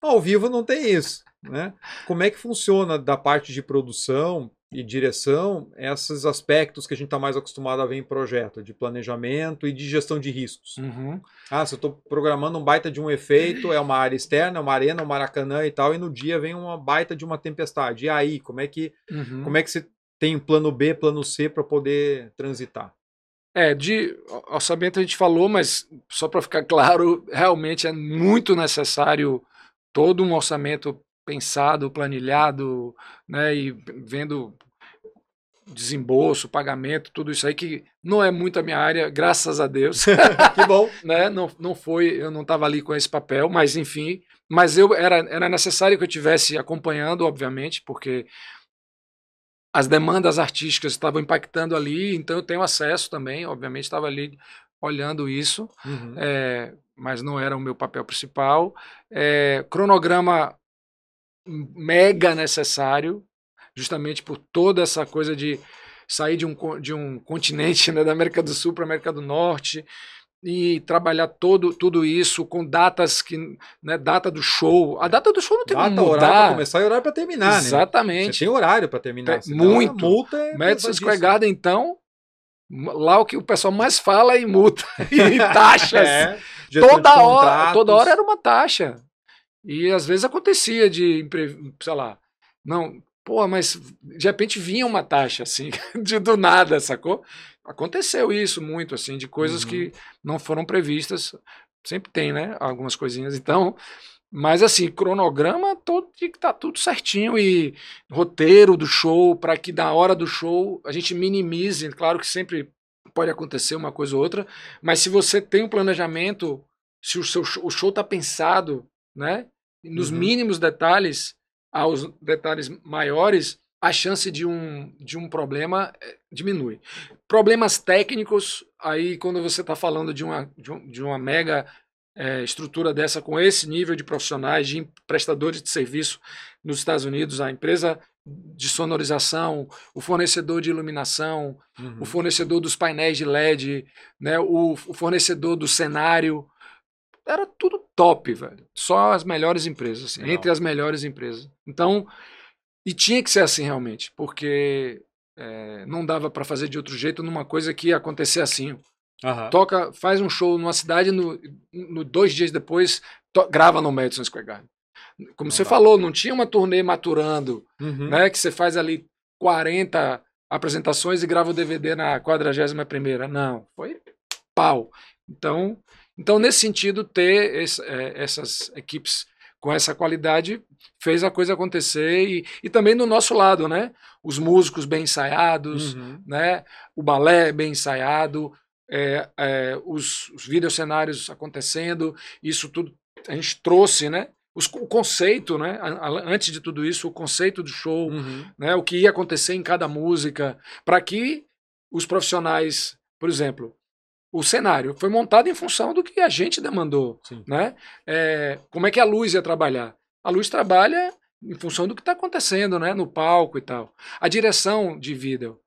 B: Ao vivo não tem isso. Né? Como é que funciona da parte de produção e direção esses aspectos que a gente está mais acostumado a ver em projeto, de planejamento e de gestão de riscos?
A: Uhum.
B: Ah, se eu estou programando um baita de um efeito, é uma área externa, é uma arena, um maracanã e tal, e no dia vem uma baita de uma tempestade. E aí, como é que,
A: uhum.
B: como é que você tem um plano B, plano C para poder transitar?
A: É, de orçamento a gente falou, mas só para ficar [LAUGHS] claro, realmente é muito necessário todo um orçamento pensado, planilhado, né, e vendo desembolso, pagamento, tudo isso aí que não é muito a minha área, graças a Deus. [LAUGHS]
B: que bom. [LAUGHS]
A: né? Não, não foi, eu não estava ali com esse papel, mas enfim, mas eu era, era necessário que eu tivesse acompanhando, obviamente, porque as demandas artísticas estavam impactando ali, então eu tenho acesso também, obviamente estava ali olhando isso,
B: uhum.
A: é, mas não era o meu papel principal. É, cronograma mega necessário, justamente por toda essa coisa de sair de um, de um continente né, da América do Sul para a América do Norte e trabalhar todo, tudo isso com datas que né, data do show. A data do show não tem
B: data,
A: como
B: horário para começar e horário para terminar
A: exatamente
B: né? você tem horário para terminar
A: é, muito. multa é Madison Square Garden então Lá o que o pessoal mais fala é em multa [LAUGHS] e taxas.
B: é,
A: toda hora, toda hora era uma taxa. E às vezes acontecia de, sei lá, não, pô, mas de repente vinha uma taxa assim, [LAUGHS] de do nada, sacou? Aconteceu isso muito assim, de coisas uhum. que não foram previstas. Sempre tem, né? Algumas coisinhas. Então, mas assim, cronograma todo que tá tudo certinho e roteiro do show para que na hora do show a gente minimize, claro que sempre pode acontecer uma coisa ou outra, mas se você tem um planejamento, se o seu o show tá pensado, né, nos uhum. mínimos detalhes aos detalhes maiores, a chance de um, de um problema eh, diminui. Problemas técnicos, aí quando você está falando de uma, de, um, de uma mega é, estrutura dessa com esse nível de profissionais, de prestadores de serviço nos Estados Unidos, a empresa de sonorização, o fornecedor de iluminação,
B: Uhum.
A: o fornecedor dos painéis de LED, né, o, o fornecedor do cenário. Era tudo top, velho. Só as melhores empresas, assim, entre as melhores empresas. Então, e tinha que ser assim realmente, porque é, não dava para fazer de outro jeito numa coisa que ia acontecer assim.
B: Aham.
A: Toca, faz um show numa cidade, no, no dois dias depois to- grava no Madison Square Garden. Como
B: Não
A: você
B: dá.
A: falou, não tinha uma turnê maturando,
B: Uhum.
A: né? Que você faz ali 40 apresentações e grava o DVD na 41 primeira. Não, foi pau. Então, então nesse sentido, ter esse- eh, essas equipes com essa qualidade fez a coisa acontecer e, e também do nosso lado, né? Os músicos bem ensaiados,
B: Uhum.
A: né? O balé bem ensaiado, é, é, os, os videocenários acontecendo, isso tudo a gente trouxe, né? Os- o conceito, né? Antes de tudo isso, o conceito do show,
B: Uhum.
A: né? O que ia acontecer em cada música, para que os profissionais, por exemplo, o cenário foi montado em função do que a gente demandou,
B: Sim.
A: né? É, como é que a luz ia trabalhar? A luz trabalha em função do que está acontecendo, né? No palco e tal. A direção de vídeo.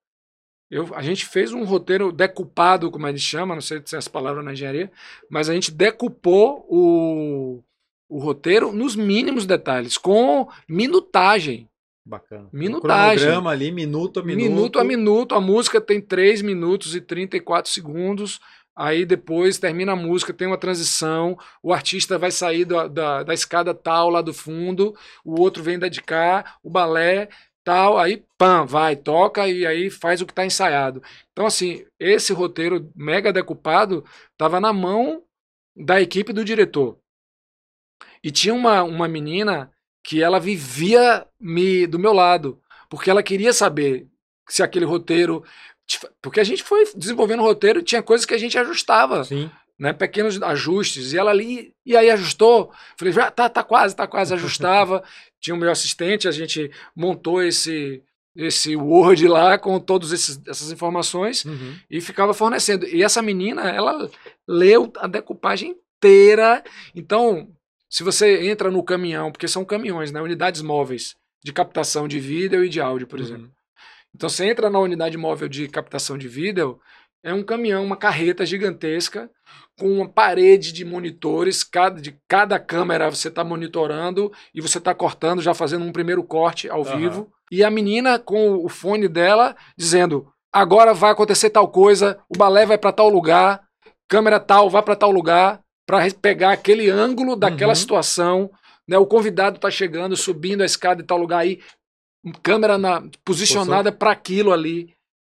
A: Eu, a gente fez um roteiro decupado, como a gente chama, não sei se é essa palavra na engenharia, mas a gente decupou o, o roteiro nos mínimos detalhes, com minutagem.
B: Bacana.
A: Minutagem.
B: Cronograma ali, minuto a minuto.
A: Minuto a minuto, a música tem 3 minutos e 34 segundos. Aí depois termina a música, tem uma transição, o artista vai sair da, da, da escada tal lá do fundo, o outro vem da de cá, o balé tal, aí pam, vai, toca e aí faz o que está ensaiado. Então, assim, esse roteiro mega decupado estava na mão da equipe do diretor. E tinha uma, uma menina que ela vivia me do meu lado, porque ela queria saber se aquele roteiro. Porque a gente foi desenvolvendo o roteiro e tinha coisas que a gente ajustava,
B: Sim.
A: Né? Pequenos ajustes. E ela ali, e aí ajustou. Falei, já tá, tá quase, tá quase, ajustava. [LAUGHS] tinha o meu assistente, a gente montou esse, esse Word lá com todas essas informações
B: Uhum.
A: e ficava fornecendo. E essa menina, ela leu a decupagem inteira. Então, se você entra no caminhão, porque são caminhões, né? Unidades móveis de captação de vídeo e de áudio, por
B: Uhum.
A: exemplo. Então, você entra na unidade móvel de captação de vídeo, é um caminhão, uma carreta gigantesca, com uma parede de monitores, cada, de cada câmera você está monitorando e você está cortando, já fazendo um primeiro corte ao
B: Aham.
A: vivo. E a menina com o fone dela dizendo: agora vai acontecer tal coisa, o balé vai para tal lugar, câmera tal vai para tal lugar, para pegar aquele ângulo daquela
B: Uhum.
A: situação. Né, o convidado está chegando, subindo a escada em tal lugar aí, câmera na, posicionada para aquilo ali.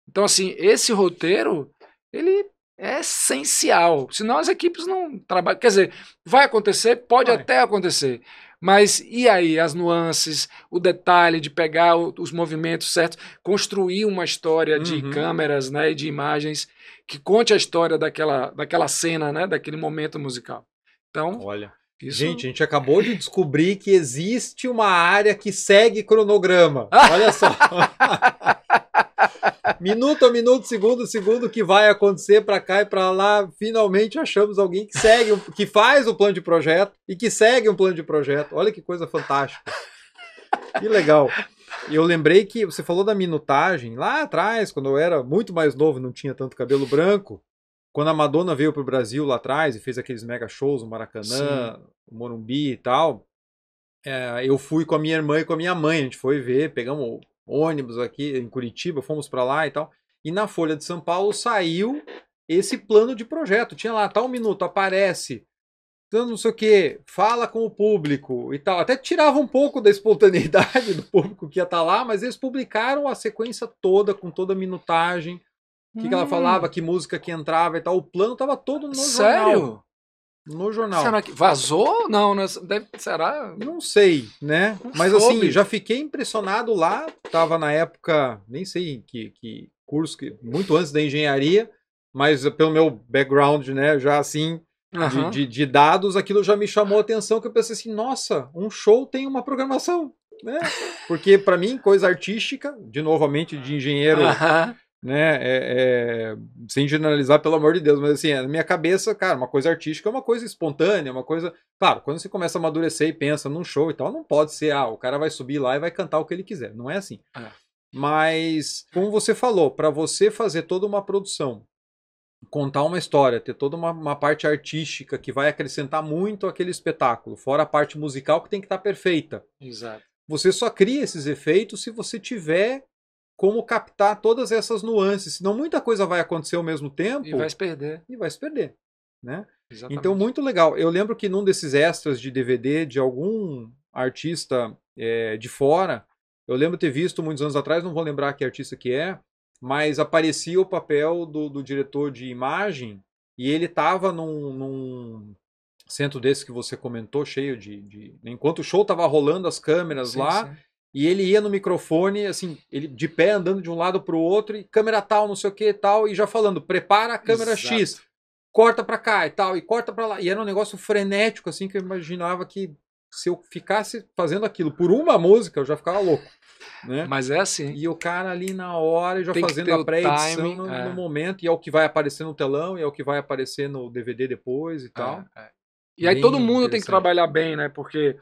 A: Então, assim, esse roteiro, ele é essencial. Senão as equipes não trabalham. Quer dizer, vai acontecer? Pode
B: Vai.
A: até acontecer. Mas e aí, as nuances, o detalhe de pegar o- os movimentos certos, construir uma história de
B: Uhum.
A: câmeras né, e de imagens que conte a história daquela, daquela cena, né, daquele momento musical. Então,
B: Olha.
A: isso...
B: Gente, a gente acabou de descobrir que existe uma área que segue cronograma. [LAUGHS] Olha só. [LAUGHS] minuto a minuto, segundo a segundo, que vai acontecer para cá e para lá. Finalmente achamos alguém que segue, que faz o plano de projeto e que segue um plano de projeto. Olha que coisa fantástica. Que legal. Eu lembrei que você falou da minutagem lá atrás, quando eu era muito mais novo, não tinha tanto cabelo branco. Quando a Madonna veio pro Brasil lá atrás e fez aqueles mega shows no Maracanã, no Morumbi e tal, é, eu fui com a minha irmã e com a minha mãe. A gente foi ver, pegamos ônibus aqui em Curitiba, fomos para lá e tal. E na Folha de São Paulo saiu esse plano de projeto. Tinha lá, tal minuto, aparece, então não sei o que, fala com o público e tal. Até tirava um pouco da espontaneidade do público que ia estar lá, mas eles publicaram a sequência toda, com toda a minutagem. O que, que ela
A: Hum,
B: falava, que música que entrava e tal. O plano tava todo no jornal.
A: Sério?
B: No jornal.
A: Será que vazou? Não, né? Deve, será?
B: Não sei, né?
A: Não
B: Mas
A: soube.
B: assim, já fiquei impressionado lá. Tava na época, nem sei que, que curso, que, muito antes da engenharia, mas pelo meu background, né, já assim, de,
A: Aham.
B: de- de dados, aquilo já me chamou a atenção, que eu pensei assim, nossa, um show tem uma programação, né? Porque para mim, coisa artística, de novamente de engenheiro
A: Aham.
B: Né? É, é, sem generalizar, pelo amor de Deus, mas assim, na minha cabeça, cara, uma coisa artística é uma coisa espontânea, uma coisa. Claro, quando você começa a amadurecer e pensa num show e tal, não pode ser, ah, o cara vai subir lá e vai cantar o que ele quiser. Não é assim. É. Mas, como você falou, para você fazer toda uma produção, contar uma história, ter toda uma, uma, parte artística que vai acrescentar muito aquele espetáculo, fora a parte musical que tem que estar tá perfeita.
A: Exato.
B: Você só cria esses efeitos se você tiver como captar todas essas nuances, senão muita coisa vai acontecer ao mesmo tempo.
A: E vai se perder.
B: E vai se perder, né? Exatamente. Então, muito legal. Eu lembro que num desses extras de DVD de algum artista é, de fora, eu lembro ter visto muitos anos atrás, não vou lembrar que artista que é, mas aparecia o papel do, do diretor de imagem e ele estava num, num, centro desse que você comentou, cheio de. de... Enquanto o show estava rolando as câmeras sim, lá, sim. E ele ia no microfone, assim, ele de pé andando de um lado para o outro, e câmera tal, não sei o que e tal, e já falando, prepara a câmera Exato. X, corta para cá e tal, e corta para lá. E era um negócio frenético, assim, que eu imaginava que se eu ficasse fazendo aquilo por uma música, eu já ficava louco. Né?
A: Mas é assim.
B: E o cara ali na hora, já Tem fazendo a pré-edição no, é. no, momento, e é o que vai aparecer no telão, e é o que vai aparecer no DVD depois e é, tal.
A: É, é. E aí todo mundo tem que trabalhar bem, né? Porque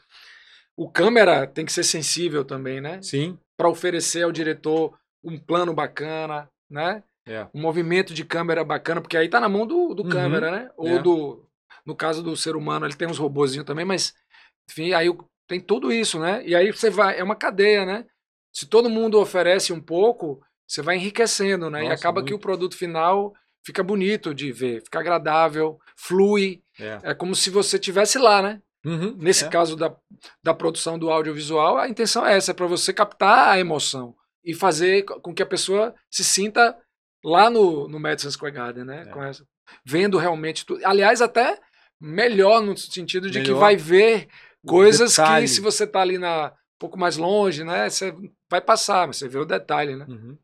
A: o câmera tem que ser sensível também, né?
B: Sim.
A: Para oferecer ao diretor um plano bacana, né?
B: É.
A: Um movimento de câmera bacana, porque aí tá na mão do, do uhum. câmera, né? Ou é. do. No caso do ser humano, ele tem uns robôzinhos também, mas, enfim, aí tem tudo isso, né? E aí você vai. É uma cadeia, né? Se todo mundo oferece um pouco, você vai enriquecendo, né? Nossa, e acaba muito. que o produto final fica bonito de ver, fica agradável, flui. É, é como se você tivesse lá, né?
B: Uhum,
A: Nesse
B: é.
A: caso da, da produção do audiovisual, a intenção é essa, é para você captar a emoção e fazer com que a pessoa se sinta lá no, no Madison Square Garden, né? É. Essa, vendo realmente tudo. Aliás, até melhor no sentido de melhor. que vai ver coisas que se você está ali na um pouco mais longe, né? Você vai passar, mas você vê o detalhe, né?
B: Uhum.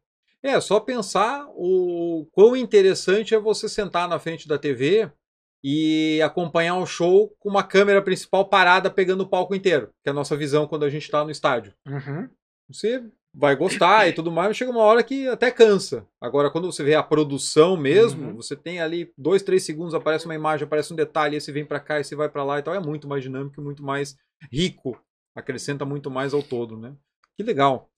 B: É, só pensar o quão interessante é você sentar na frente da TV e acompanhar o show com uma câmera principal parada pegando o palco inteiro, que é a nossa visão quando a gente está no estádio.
A: Uhum.
B: Você vai gostar e tudo mais, mas chega uma hora que até cansa. Agora, quando você vê a produção mesmo, uhum. você tem ali dois, três segundos, aparece uma imagem, aparece um detalhe, esse vem para cá, esse vai para lá e tal. É muito mais dinâmico, muito mais rico, acrescenta muito mais ao todo, né? Que legal.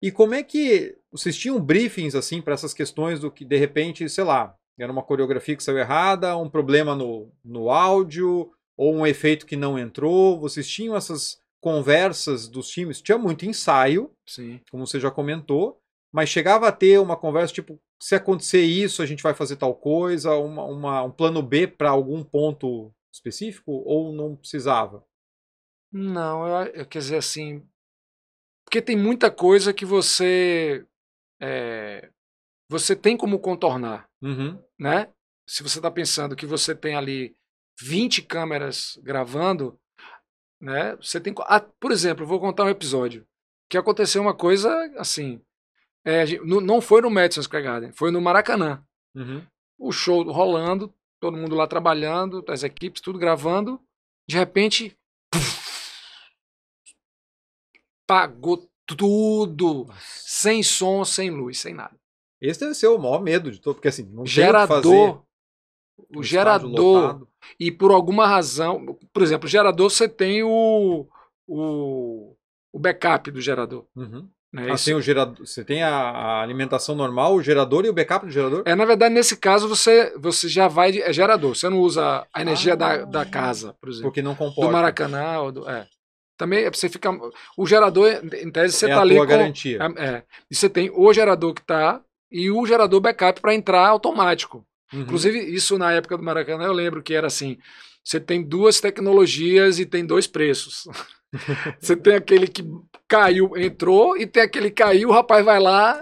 B: E como é que vocês tinham briefings assim para essas questões do que de repente, sei lá, era uma coreografia que saiu errada, um problema no, no áudio ou um efeito que não entrou? Vocês tinham essas conversas dos times? Tinha muito ensaio,
A: Sim.
B: como você já comentou, mas chegava a ter uma conversa tipo, se acontecer isso, a gente vai fazer tal coisa, uma, uma um plano B para algum ponto específico ou não precisava?
A: Não, eu, eu quer dizer assim, porque tem muita coisa que você é, você tem como contornar,
B: uhum.
A: né? Se você está pensando que você tem ali 20 câmeras gravando, né? Você tem, ah, por exemplo, vou contar um episódio que aconteceu uma coisa assim, é, não foi no Madison Square Garden, foi no Maracanã.
B: Uhum.
A: O show rolando, todo mundo lá trabalhando, as equipes tudo gravando, de repente pagou tudo, Nossa. sem som, sem luz, sem nada.
B: Esse deve ser o maior medo de todo, porque assim, não
A: gerador,
B: tem o,
A: o gerador e por alguma razão, por exemplo, o gerador você tem o o, o backup do gerador.
B: Uhum. Né? Ah, tem o gerador, você tem a, a, alimentação normal, o gerador e o backup do gerador?
A: É, na verdade, nesse caso, você, você já vai. De, é gerador, você não usa a energia ah, da, da casa, por exemplo.
B: Porque não comporta.
A: Do Maracanã. Do, é. Também é você fica. O gerador, em tese, você
B: é
A: tá ali.
B: Com, garantia.
A: É, é, e você tem o gerador que tá e o gerador backup para entrar automático. Uhum. Inclusive, isso na época do Maracanã, eu lembro que era assim: você tem duas tecnologias e tem dois preços. [LAUGHS] você tem aquele que caiu, entrou, e tem aquele que caiu, o rapaz vai lá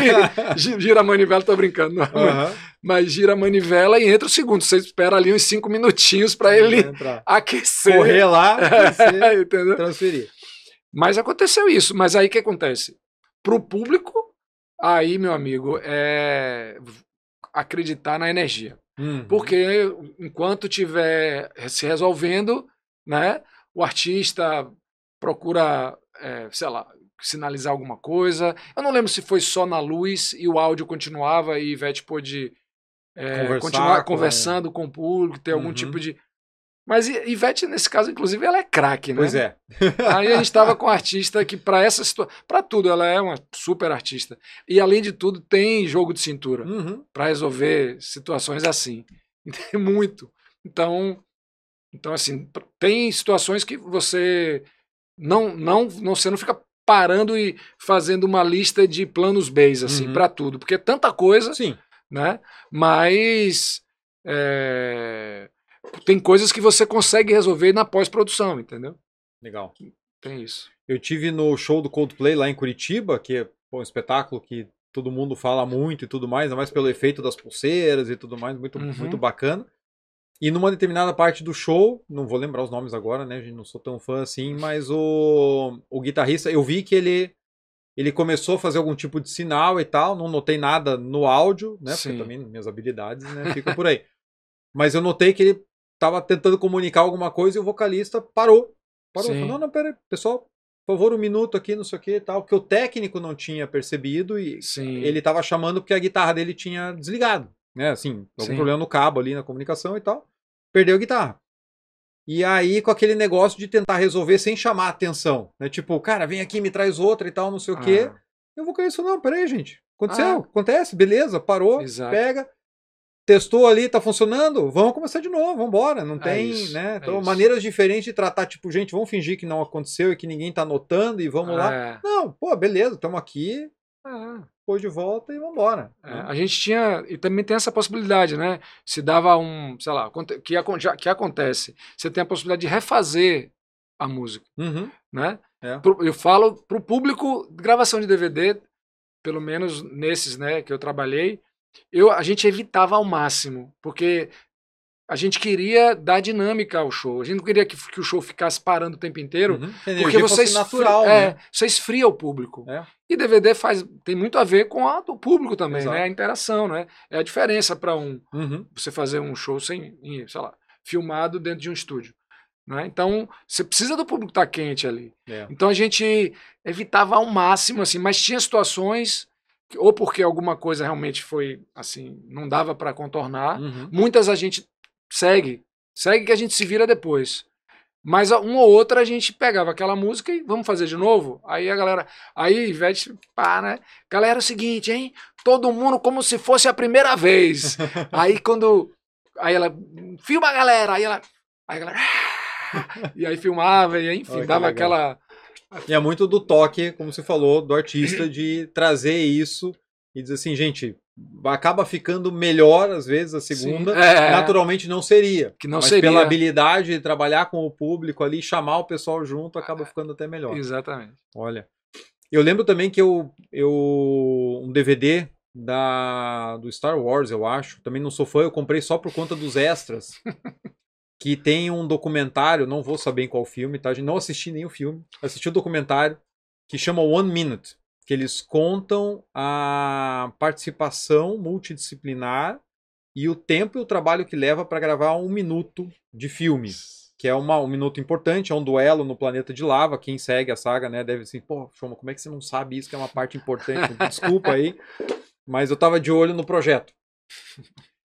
A: [LAUGHS] gira a manivela, tô brincando, não,
B: uhum.
A: mas gira a manivela e entra o segundo. Você espera ali uns cinco minutinhos para ele aquecer.
B: Correr lá, [LAUGHS] aquecer, transferir.
A: Mas aconteceu isso. Mas aí o que acontece? Para o público, aí, meu amigo, é acreditar na energia.
B: Uhum.
A: Porque enquanto tiver se resolvendo, né, o artista procura é, sei lá, sinalizar alguma coisa. Eu não lembro se foi só na luz e o áudio continuava e Ivete pôde é, continuar com... conversando com o público, ter algum uhum. tipo de. Mas Ivete, nesse caso, inclusive, ela é craque, né?
B: Pois é. [LAUGHS]
A: Aí a gente estava com um artista que, para essa situação, para tudo, ela é uma super artista. E, além de tudo, tem jogo de cintura
B: uhum.
A: para resolver situações assim. [LAUGHS] Tem muito. Então, então, assim, tem situações que você não, não, não, você não fica parando e fazendo uma lista de planos B, assim, uhum. para tudo, porque é tanta coisa,
B: Sim.
A: né? Mas é, tem coisas que você consegue resolver na pós-produção, entendeu?
B: Legal.
A: Tem isso.
B: Eu tive no show do Coldplay lá em Curitiba, que é um espetáculo que todo mundo fala muito e tudo mais, ainda mais pelo efeito das pulseiras e tudo mais, muito, uhum. muito bacana. E numa determinada parte do show, não vou lembrar os nomes agora, né? Gente, não sou tão fã assim, mas o, o guitarrista, eu vi que ele ele começou a fazer algum tipo de sinal e tal, não notei nada no áudio, né?
A: Sim.
B: Porque também minhas habilidades, né, ficam por aí. Mas eu notei que ele estava tentando comunicar alguma coisa e o vocalista parou. Parou. Falou, não, não, pera aí, pessoal, por favor, um minuto aqui, não sei o que e tal, que o técnico não tinha percebido e
A: Sim.
B: ele estava chamando porque a guitarra dele tinha desligado né? Assim, algum
A: Sim.
B: problema no cabo ali na comunicação e tal. Perdeu a guitarra. E aí, com aquele negócio de tentar resolver sem chamar a atenção, né? Tipo, cara, vem aqui, me traz outra e tal, não sei o quê.
A: Ah,
B: Eu vou isso, não, peraí, gente. Aconteceu,
A: Ah.
B: acontece, beleza, parou,
A: Exato.
B: pega. Testou ali, tá funcionando, vamos começar de novo, vamos embora. Não
A: É
B: tem,
A: isso,
B: né?
A: é
B: Então, maneiras diferentes de tratar, tipo, gente, vamos fingir que não aconteceu e que ninguém tá notando e vamos lá.
A: é,
B: Não, pô, beleza, estamos aqui,
A: é.
B: pôs de volta e vamos embora.
A: É, a gente tinha, e também tem essa possibilidade, né? Se dava um, sei lá, que, que acontece, você tem a possibilidade de refazer a música,
B: Uhum.
A: né?
B: É.
A: Pro- Eu falo para o público, gravação de DVD, pelo menos nesses, né, que eu trabalhei, eu, a gente evitava ao máximo, porque a gente queria dar dinâmica ao show, a gente não queria que, que o show ficasse parando o tempo inteiro,
B: Uhum.
A: Porque você
B: fosse
A: esfria,
B: natural,
A: é,
B: né?
A: você esfria o público.
B: É.
A: E DVD faz, tem muito a ver com a do público também,
B: Exato.
A: né? A interação, né? É a diferença para um
B: Uhum.
A: você fazer um show sem, em, sei lá, filmado dentro de um estúdio. Né? Então, você precisa do público estar quente ali.
B: É.
A: Então a gente evitava ao máximo, assim, mas tinha situações, ou porque alguma coisa realmente foi assim, não dava para contornar.
B: Uhum.
A: Muitas a gente segue, segue que a gente se vira depois. Mas uma ou outra a gente pegava aquela música e vamos fazer de novo. Aí a galera, aí Ivete, pá, né? Galera, é o seguinte, hein? Todo mundo como se fosse a primeira vez. [LAUGHS] aí quando, aí ela filma a galera, aí ela, aí a galera, e aí filmava e enfim
B: Olha
A: dava aquela
B: E é muito do toque, como você falou, do artista, de trazer isso e dizer assim, gente, acaba ficando melhor às vezes a segunda.
A: Sim, é.
B: Naturalmente não seria.
A: que não
B: mas
A: seria
B: pela habilidade de trabalhar com o público ali, chamar o pessoal junto, acaba ficando até melhor.
A: exatamente.
B: Olha. Eu lembro também que eu, eu um DVD da do Star Wars, eu acho. Também não sou fã, eu comprei só por conta dos extras. [LAUGHS] que tem um documentário, não vou saber em qual filme, tá? gente? Não assisti nenhum filme. Assisti o documentário que chama One Minute, que eles contam a participação multidisciplinar e o tempo e o trabalho que leva para gravar um minuto de filme que é uma, um minuto importante, é um duelo no planeta de lava. Quem segue a saga, né, deve assim, pô, Choma, como é que você não sabe isso que é uma parte importante? Desculpa aí, mas eu tava de olho no projeto.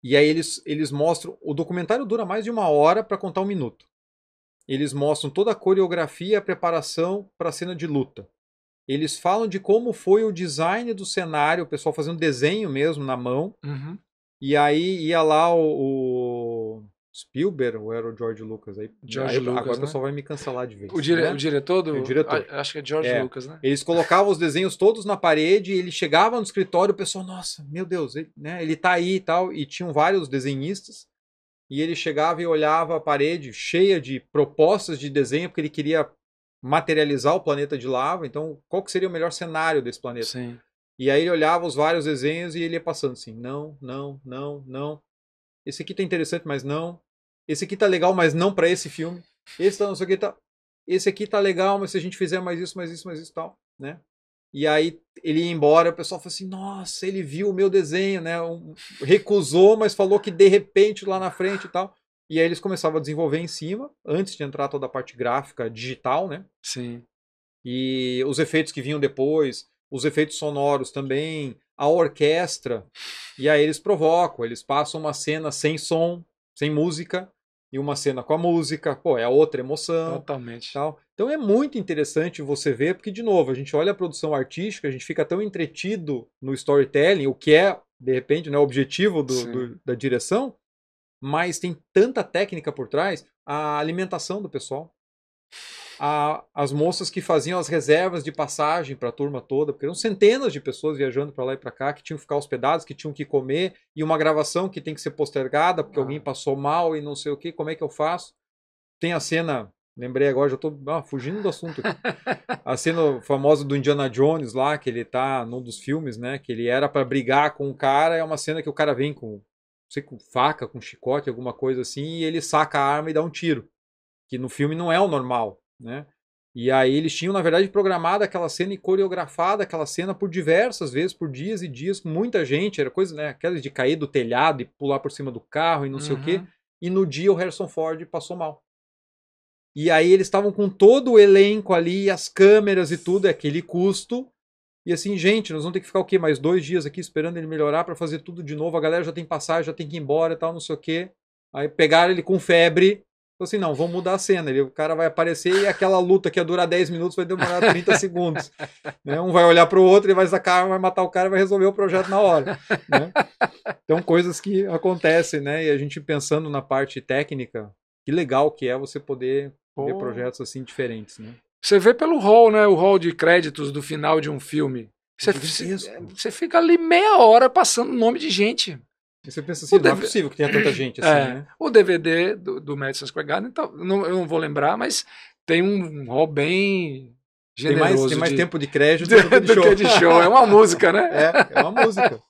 B: E aí eles, eles mostram, o documentário dura mais de uma hora para contar um minuto. Eles mostram toda a coreografia e a preparação para a cena de luta. Eles falam de como foi o design do cenário, o pessoal fazendo desenho mesmo na mão.
A: Uhum.
B: E aí ia lá o, o Spielberg, ou era o George Lucas? Aí,
A: George
B: aí,
A: Lucas,
B: Agora o
A: né?
B: pessoa vai me cancelar de vez.
A: O, dire-
B: né?
A: o diretor do.
B: O diretor.
A: a- acho que é George
B: É.
A: Lucas, né?
B: Eles colocavam os desenhos todos na parede, e ele chegava no escritório, o pessoal, nossa, meu Deus, ele, né, ele tá aí e tal. E tinham vários desenhistas. E ele chegava e olhava a parede cheia de propostas de desenho, porque ele queria materializar o planeta de lava. Então, qual que seria o melhor cenário desse planeta?
A: Sim.
B: E aí ele olhava os vários desenhos e ele ia passando assim, não, não, não, não. Esse aqui tá interessante, mas não. Esse aqui tá legal, mas não para esse filme. Esse tá não sei o que tá. Esse aqui tá legal, mas se a gente fizer mais isso, mais isso, mais isso tal, né? E aí ele ia embora, o pessoal falou assim: "Nossa, ele viu o meu desenho, né? Um- recusou, mas falou que de repente lá na frente e tal". E aí eles começavam a desenvolver em cima, antes de entrar toda a parte gráfica digital, né?
A: Sim.
B: E os efeitos que vinham depois, os efeitos sonoros também, a orquestra. E aí eles provocam, eles passam uma cena sem som, sem música, e uma cena com a música, pô, é outra emoção.
A: Totalmente.
B: Tal. Então é muito interessante você ver, porque, de novo, a gente olha a produção artística, a gente fica tão entretido no storytelling, o que é, de repente, né, o objetivo do, do, da direção, mas tem tanta técnica por trás, a alimentação do pessoal a, as moças que faziam as reservas de passagem para a turma toda, porque eram centenas de pessoas viajando para lá e para cá, que tinham que ficar hospedados, que tinham que comer, e uma gravação que tem que ser postergada porque ah. alguém passou mal e não sei o que, como é que eu faço? Tem a cena, lembrei agora, já estou ah, fugindo do assunto aqui. [LAUGHS] a cena famosa do Indiana Jones lá, que ele tá num dos filmes, né, que ele era para brigar com um cara, é uma cena que o cara vem com, sei, com faca, com chicote, alguma coisa assim, e ele saca a arma e dá um tiro. Que no filme não é o normal né? E aí eles tinham, na verdade, programado aquela cena e coreografado aquela cena por diversas vezes, por dias e dias, com muita gente. Era coisa, né? Aquelas de cair do telhado e pular por cima do carro e não uhum. sei o quê. Uhum. E no dia o Harrison Ford passou mal. E aí eles estavam com todo o elenco ali, as câmeras e tudo, é aquele custo. E assim, gente, nós vamos ter que ficar o quê? Mais dois dias aqui esperando ele melhorar para fazer tudo de novo. A galera já tem passagem, já tem que ir embora e tal, não sei o quê. Aí pegaram ele com febre, assim, não, vamos mudar a cena. Ele, o cara vai aparecer e aquela luta que ia durar 10 minutos vai demorar 30 segundos. Né? Um vai olhar para o outro e vai sacar, vai matar o cara e vai resolver o projeto na hora. Né? Então, coisas que acontecem, né? E a gente pensando na parte técnica, que legal que é você poder Pô. ver projetos assim diferentes, né?
A: Você vê pelo hall, né? O hall de créditos do final de um filme. Você, você fica ali meia hora passando o nome de gente.
B: E você pensa assim, o não é possível que tenha tanta gente assim, é, né?
A: O DVD do, do Madison Square Garden, então, não, eu não vou lembrar, mas tem um hall bem generoso.
B: Tem mais, tem mais
A: de,
B: tempo de crédito [LAUGHS]
A: do, que de, do que de show. É uma música, né? [LAUGHS]
B: É, é uma música.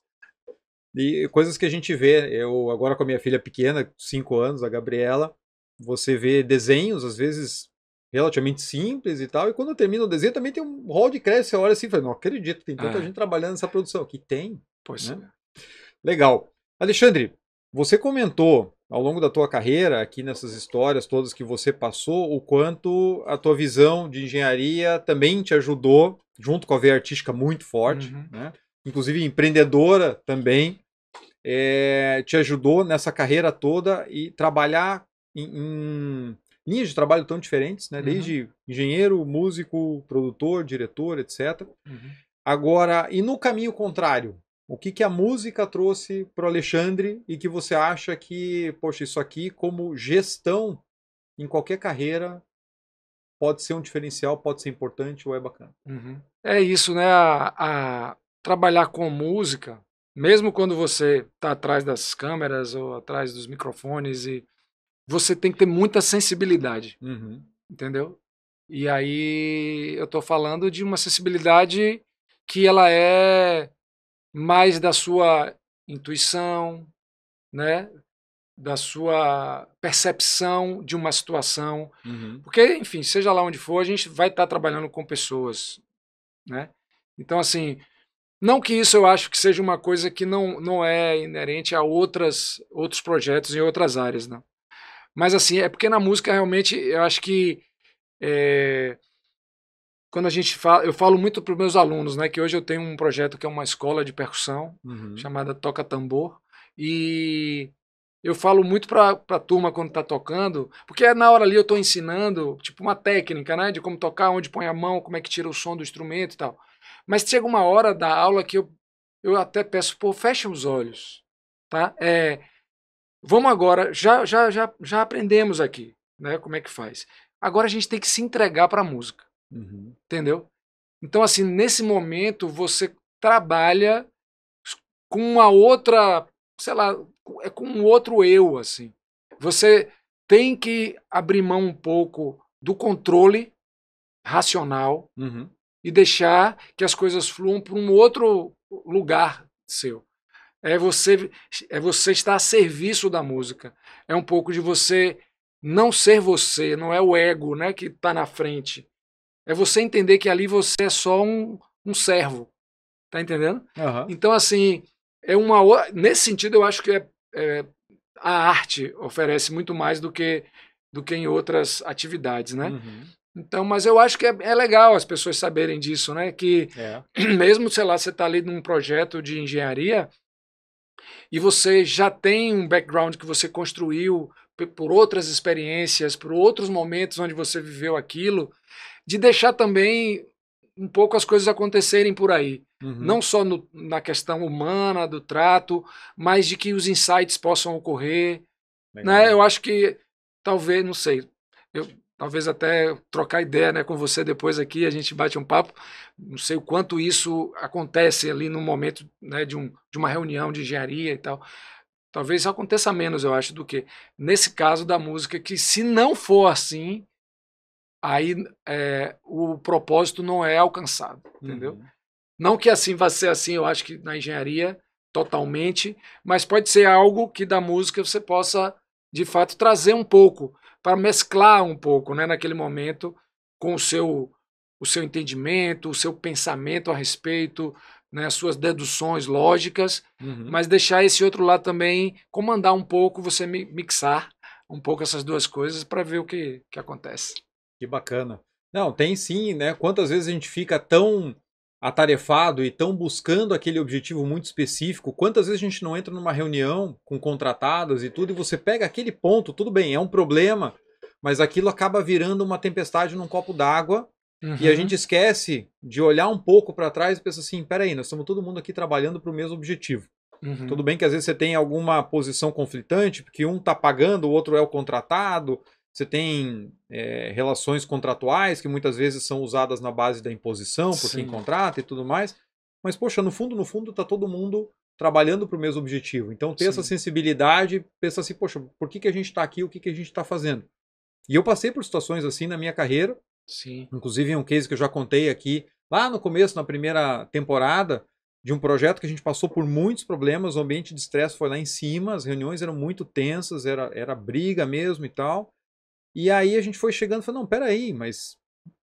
B: E coisas que a gente vê, eu agora com a minha filha pequena, 5 anos, a Gabriela, você vê desenhos, às vezes relativamente simples e tal, e quando termina o desenho também tem um hall de crédito, você olha assim e fala, não acredito, tem tanta é. gente trabalhando nessa produção. Que tem.
A: Pois né? é.
B: Legal. Alexandre, você comentou ao longo da tua carreira, aqui nessas histórias todas que você passou, o quanto a tua visão de engenharia também te ajudou, junto com a veia artística muito forte, uhum. né? inclusive empreendedora também, é, te ajudou nessa carreira toda e trabalhar em, em linhas de trabalho tão diferentes, né? Uhum. desde engenheiro, músico, produtor, diretor, etc. Uhum. Agora, e no caminho contrário, o que, que a música trouxe para o Alexandre e que você acha que, poxa, isso aqui, como gestão em qualquer carreira, pode ser um diferencial, pode ser importante ou é bacana?
A: Uhum. É isso, né? A, a, trabalhar com música, mesmo quando você está atrás das câmeras ou atrás dos microfones, e você tem que ter muita sensibilidade, uhum. entendeu? E aí eu estou falando de uma sensibilidade que ela é mais da sua intuição, né? da sua percepção de uma situação. Uhum. Porque, enfim, seja lá onde for, a gente vai estar trabalhando com pessoas. Né? Então, assim, não que isso eu acho que seja uma coisa que não, não é inerente a outras, outros projetos em outras áreas, não. Mas, assim, é porque na música, realmente, eu acho que é, quando a gente fala, eu falo muito para os meus alunos, né, que hoje eu tenho um projeto que é uma escola de percussão uhum. chamada Toca Tambor e eu falo muito para a turma quando está tocando, porque na hora ali eu estou ensinando tipo uma técnica, né, de como tocar, onde põe a mão, como é que tira o som do instrumento e tal. Mas chega uma hora da aula que eu, eu até peço, pô, fecha os olhos, tá? É, vamos agora, já, já, já, já aprendemos aqui, né, como é que faz. Agora a gente tem que se entregar para a música. Uhum. Entendeu? Então, assim, nesse momento você trabalha com uma outra, sei lá, é com um outro eu, assim. Você tem que abrir mão um pouco do controle racional uhum. e deixar que as coisas fluam para um outro lugar seu. É você, é você estar a serviço da música. É um pouco de você não ser você, não é o ego né, que está na frente. É você entender que ali você é só um, um servo. Tá entendendo? Uhum. Então, assim, é uma nesse sentido, eu acho que é, é, a arte oferece muito mais do que, do que em outras atividades, né? Uhum. Então, mas eu acho que é, é legal as pessoas saberem disso, né? Que
B: É. [CLEARS THROAT]
A: mesmo, sei lá, você está ali num projeto de engenharia e você já tem um background que você construiu por outras experiências, por outros momentos onde você viveu aquilo, de deixar também um pouco as coisas acontecerem por aí.
B: Uhum.
A: Não só no- na questão humana, do trato, mas de que os insights possam ocorrer.
B: Legal.
A: Né? Eu acho que talvez, não sei, eu talvez até trocar ideia né, com você depois aqui, a gente bate um papo. Não sei o quanto isso acontece ali no momento né, de, um, de uma reunião de engenharia e tal. Talvez aconteça menos, eu acho, do que nesse caso da música, que se não for assim, aí é, o propósito não é alcançado, entendeu?
B: Uhum.
A: Não que assim vai ser assim, eu acho que na engenharia, totalmente, mas pode ser algo que da música você possa, de fato, trazer um pouco, para mesclar um pouco, né, naquele momento, com o seu, o seu entendimento, o seu pensamento a respeito, né, as suas deduções lógicas,
B: Uhum.
A: mas deixar esse outro lado também comandar um pouco, você mi- mixar um pouco essas duas coisas para ver o que, que acontece.
B: Que bacana. Não, tem sim, né? Quantas vezes a gente fica tão atarefado e tão buscando aquele objetivo muito específico, quantas vezes a gente não entra numa reunião com contratados e tudo, e você pega aquele ponto, tudo bem, é um problema, mas aquilo acaba virando uma tempestade num copo d'água e a
A: Uhum.
B: gente esquece de olhar um pouco para trás e pensa assim, peraí, nós estamos todo mundo aqui trabalhando para o mesmo objetivo.
A: Uhum.
B: Tudo bem que às vezes você tem alguma posição conflitante, porque um está pagando, o outro é o contratado. Você tem é, relações contratuais que muitas vezes são usadas na base da imposição por quem
A: Sim.
B: contrata e tudo mais. Mas, poxa, no fundo, no fundo, está todo mundo trabalhando para o mesmo objetivo. Então, ter essa
A: Sim.
B: sensibilidade, pensa assim, poxa, por que, que a gente está aqui, o que, que a gente está fazendo? E eu passei por situações assim na minha carreira,
A: Sim.
B: Inclusive, é um case que eu já contei aqui, lá no começo, na primeira temporada, de um projeto que a gente passou por muitos problemas, o ambiente de estresse foi lá em cima, as reuniões eram muito tensas, era, era briga mesmo e tal. E aí a gente foi chegando e falou, não, peraí, mas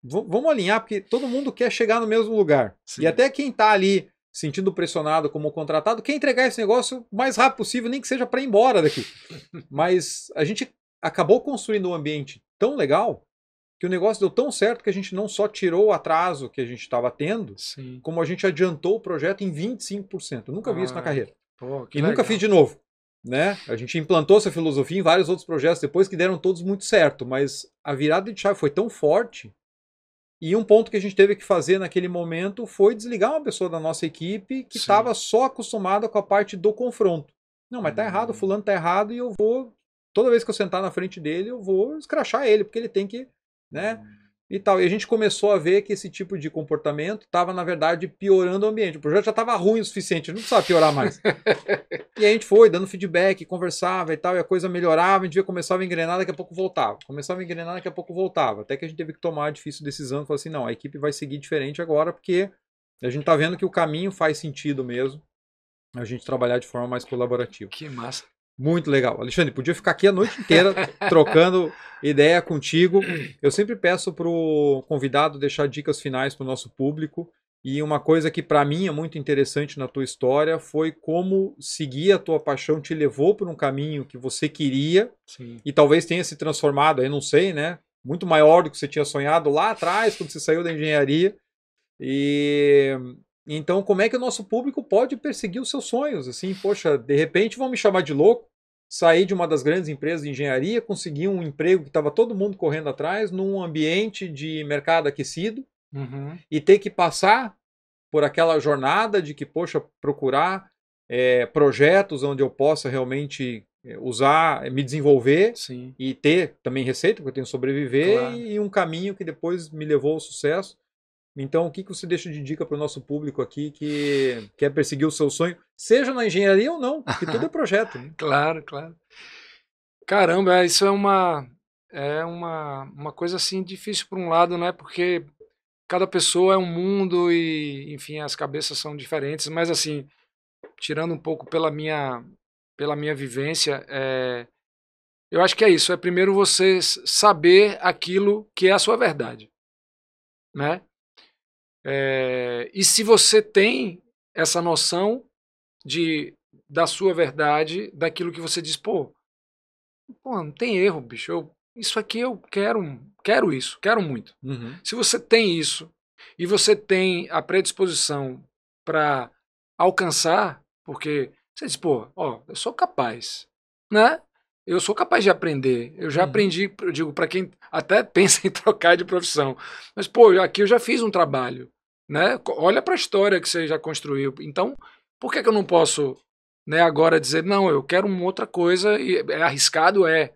B: vamos alinhar, porque todo mundo quer chegar no mesmo lugar.
A: Sim.
B: E até quem está ali sentindo pressionado como contratado, quer entregar esse negócio o mais rápido possível, nem que seja para ir embora daqui. [LAUGHS] Mas a gente acabou construindo um ambiente tão legal que o negócio deu tão certo que a gente não só tirou o atraso que a gente estava tendo,
A: Sim.
B: como a gente adiantou o projeto em 25%. Eu nunca vi isso na
A: Ah,
B: carreira.
A: Pô,
B: E nunca
A: legal.
B: fiz de novo. Né? A gente implantou essa filosofia em vários outros projetos depois que deram todos muito certo, mas a virada de chave foi tão forte. E um ponto que a gente teve que fazer naquele momento foi desligar uma pessoa da nossa equipe que estava só acostumada com a parte do confronto. Não, mas tá
A: Hum.
B: errado, fulano tá errado e eu vou toda vez que eu sentar na frente dele, eu vou escrachar ele, porque ele tem que, né? E tal. E a gente começou a ver que esse tipo de comportamento estava, na verdade, piorando o ambiente. O projeto já estava ruim o suficiente, não precisava piorar mais. [LAUGHS] e a gente foi dando feedback, conversava e tal, e a coisa melhorava, a gente via começava a engrenar, daqui a pouco voltava. Começava a engrenar, daqui a pouco voltava. Até que a gente teve que tomar a difícil decisão, falar assim, não, a equipe vai seguir diferente agora, porque a gente está vendo que o caminho faz sentido mesmo. A gente trabalhar de forma mais colaborativa.
A: Que massa.
B: Muito legal. Alexandre, podia ficar aqui a noite inteira trocando ideia contigo. Eu sempre peço para o convidado deixar dicas finais para o nosso público. E uma coisa que para mim é muito interessante na tua história foi como seguir a tua paixão te levou por um caminho que você queria
A: Sim.
B: e talvez tenha se transformado, aí não sei, né? Muito maior do que você tinha sonhado lá atrás, quando você saiu da engenharia. E então, como é que o nosso público pode perseguir os seus sonhos? Assim, poxa, de repente vão me chamar de louco, sair de uma das grandes empresas de engenharia, conseguir um emprego que estava todo mundo correndo atrás, num ambiente de mercado aquecido,
A: Uhum.
B: e ter que passar por aquela jornada de que, poxa, procurar eh, projetos onde eu possa realmente eh, usar, me desenvolver
A: Sim.
B: e ter também receita, porque eu tenho que sobreviver,
A: Claro.
B: e um caminho que depois me levou ao sucesso. Então, o que, que você deixa de dica para o nosso público aqui que quer perseguir o seu sonho, seja na engenharia ou não, porque tudo é projeto. né?
A: Claro, claro. Caramba, é, isso é uma é uma, uma coisa assim difícil por um lado, né? Porque cada pessoa é um mundo e, enfim, as cabeças são diferentes, mas assim, tirando um pouco pela minha pela minha vivência, é, eu acho que é isso, é primeiro você saber aquilo que é a sua verdade, né? É, e se você tem essa noção de da sua verdade, daquilo que você diz, pô, pô, não tem erro, bicho. Eu, isso aqui eu quero, quero isso, quero muito.
B: Uhum.
A: Se você tem isso e você tem a predisposição para alcançar, porque você diz, pô, ó, eu sou capaz, né? Eu sou capaz de aprender. Eu já
B: Uhum.
A: aprendi, eu digo, para quem até [LAUGHS] pensa em trocar de profissão. Mas, pô, aqui eu já fiz um trabalho, né? Olha para a história que você já construiu. Então, por que, que eu não posso, né, agora dizer, não, eu quero uma outra coisa e é arriscado, é.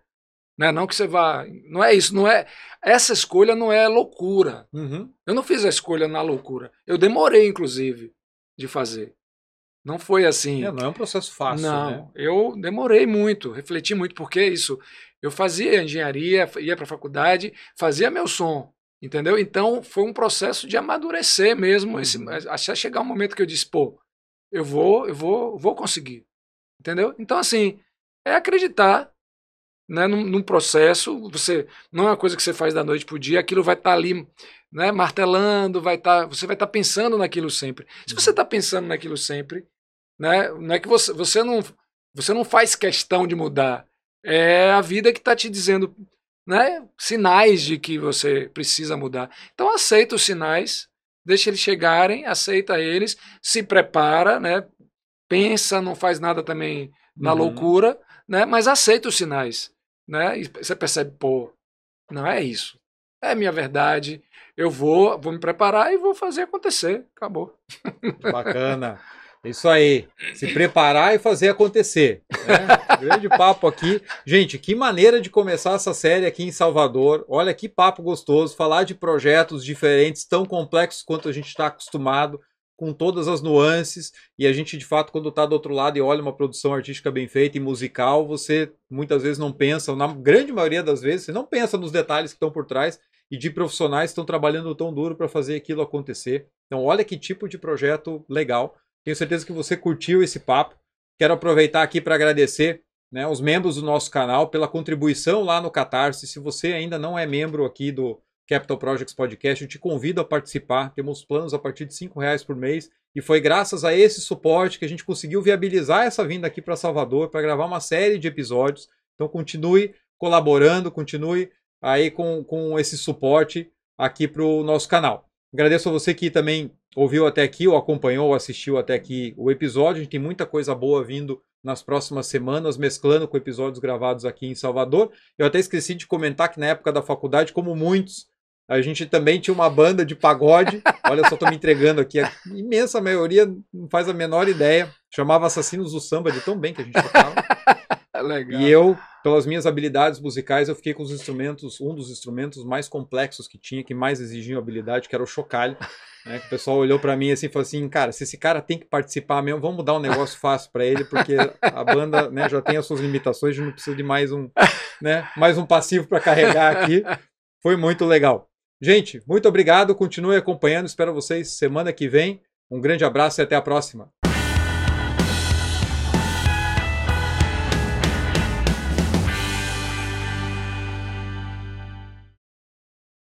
A: Né? Não que você vá. Não é isso, não é. Essa escolha não é loucura.
B: Uhum.
A: Eu não fiz a escolha na loucura. Eu demorei, inclusive, de fazer. Não foi assim.
B: É, não é um processo fácil,
A: não,
B: né?
A: eu demorei muito, refleti muito, porque isso. Eu fazia engenharia, ia para a faculdade, fazia meu som, entendeu? Então foi um processo de amadurecer mesmo, esse,
B: Uhum.
A: até chegar um momento que eu disse, pô, eu vou, eu vou, vou conseguir, entendeu? Então assim, é acreditar, né, num, num processo. Você não é uma coisa que você faz da noite pro dia, aquilo vai estar ali, né, martelando, vai estar, você vai estar pensando naquilo sempre. Se você está pensando naquilo sempre, né, não é que você, você não, você não faz questão de mudar. É a vida que está te dizendo, né, sinais de que você precisa mudar. Então aceita os sinais, deixa eles chegarem, aceita eles, se prepara, né, pensa, não faz nada também na
B: Uhum.
A: loucura, né, mas aceita os sinais, né, e você percebe, pô, não é isso, é minha verdade, eu vou, vou me preparar e vou fazer acontecer, acabou.
B: Bacana. [LAUGHS] Isso aí. Se preparar e fazer acontecer. né? [LAUGHS] Grande papo aqui. Gente, que maneira de começar essa série aqui em Salvador. Olha que papo gostoso. Falar de projetos diferentes, tão complexos quanto a gente está acostumado, com todas as nuances. E a gente, de fato, quando está do outro lado e olha uma produção artística bem feita e musical, você muitas vezes não pensa, na grande maioria das vezes, você não pensa nos detalhes que estão por trás e de profissionais que estão trabalhando tão duro para fazer aquilo acontecer. Então, olha que tipo de projeto legal. Tenho certeza que você curtiu esse papo. Quero aproveitar aqui para agradecer né, os membros do nosso canal pela contribuição lá no Catarse. Se você ainda não é membro aqui do Capital Projects Podcast, eu te convido a participar. Temos planos a partir de R$ reais por mês. E foi graças a esse suporte que a gente conseguiu viabilizar essa vinda aqui para Salvador para gravar uma série de episódios. Então continue colaborando, continue aí com, com esse suporte aqui para o nosso canal. Agradeço a você que também ouviu até aqui, ou acompanhou, ou assistiu até aqui o episódio. A gente tem muita coisa boa vindo nas próximas semanas, mesclando com episódios gravados aqui em Salvador. Eu até esqueci de comentar que na época da faculdade, como muitos, a gente também tinha uma banda de pagode. [LAUGHS] Olha, só estou me entregando aqui. A imensa maioria não faz a menor ideia. Chamava Assassinos do Samba de tão bem que a gente tocava.
A: Legal.
B: E eu, pelas minhas habilidades musicais, eu fiquei com os instrumentos, um dos instrumentos mais complexos que tinha, que mais exigiam habilidade, que era o chocalho. Né, o pessoal olhou para mim assim e falou assim, cara, se esse cara tem que participar mesmo, vamos dar um negócio fácil para ele, porque a banda né, já tem as suas limitações, a gente não precisa de mais um, né, mais um passivo para carregar aqui. Foi muito legal. Gente, muito obrigado, continue acompanhando, espero vocês semana que vem. Um grande abraço e até a próxima.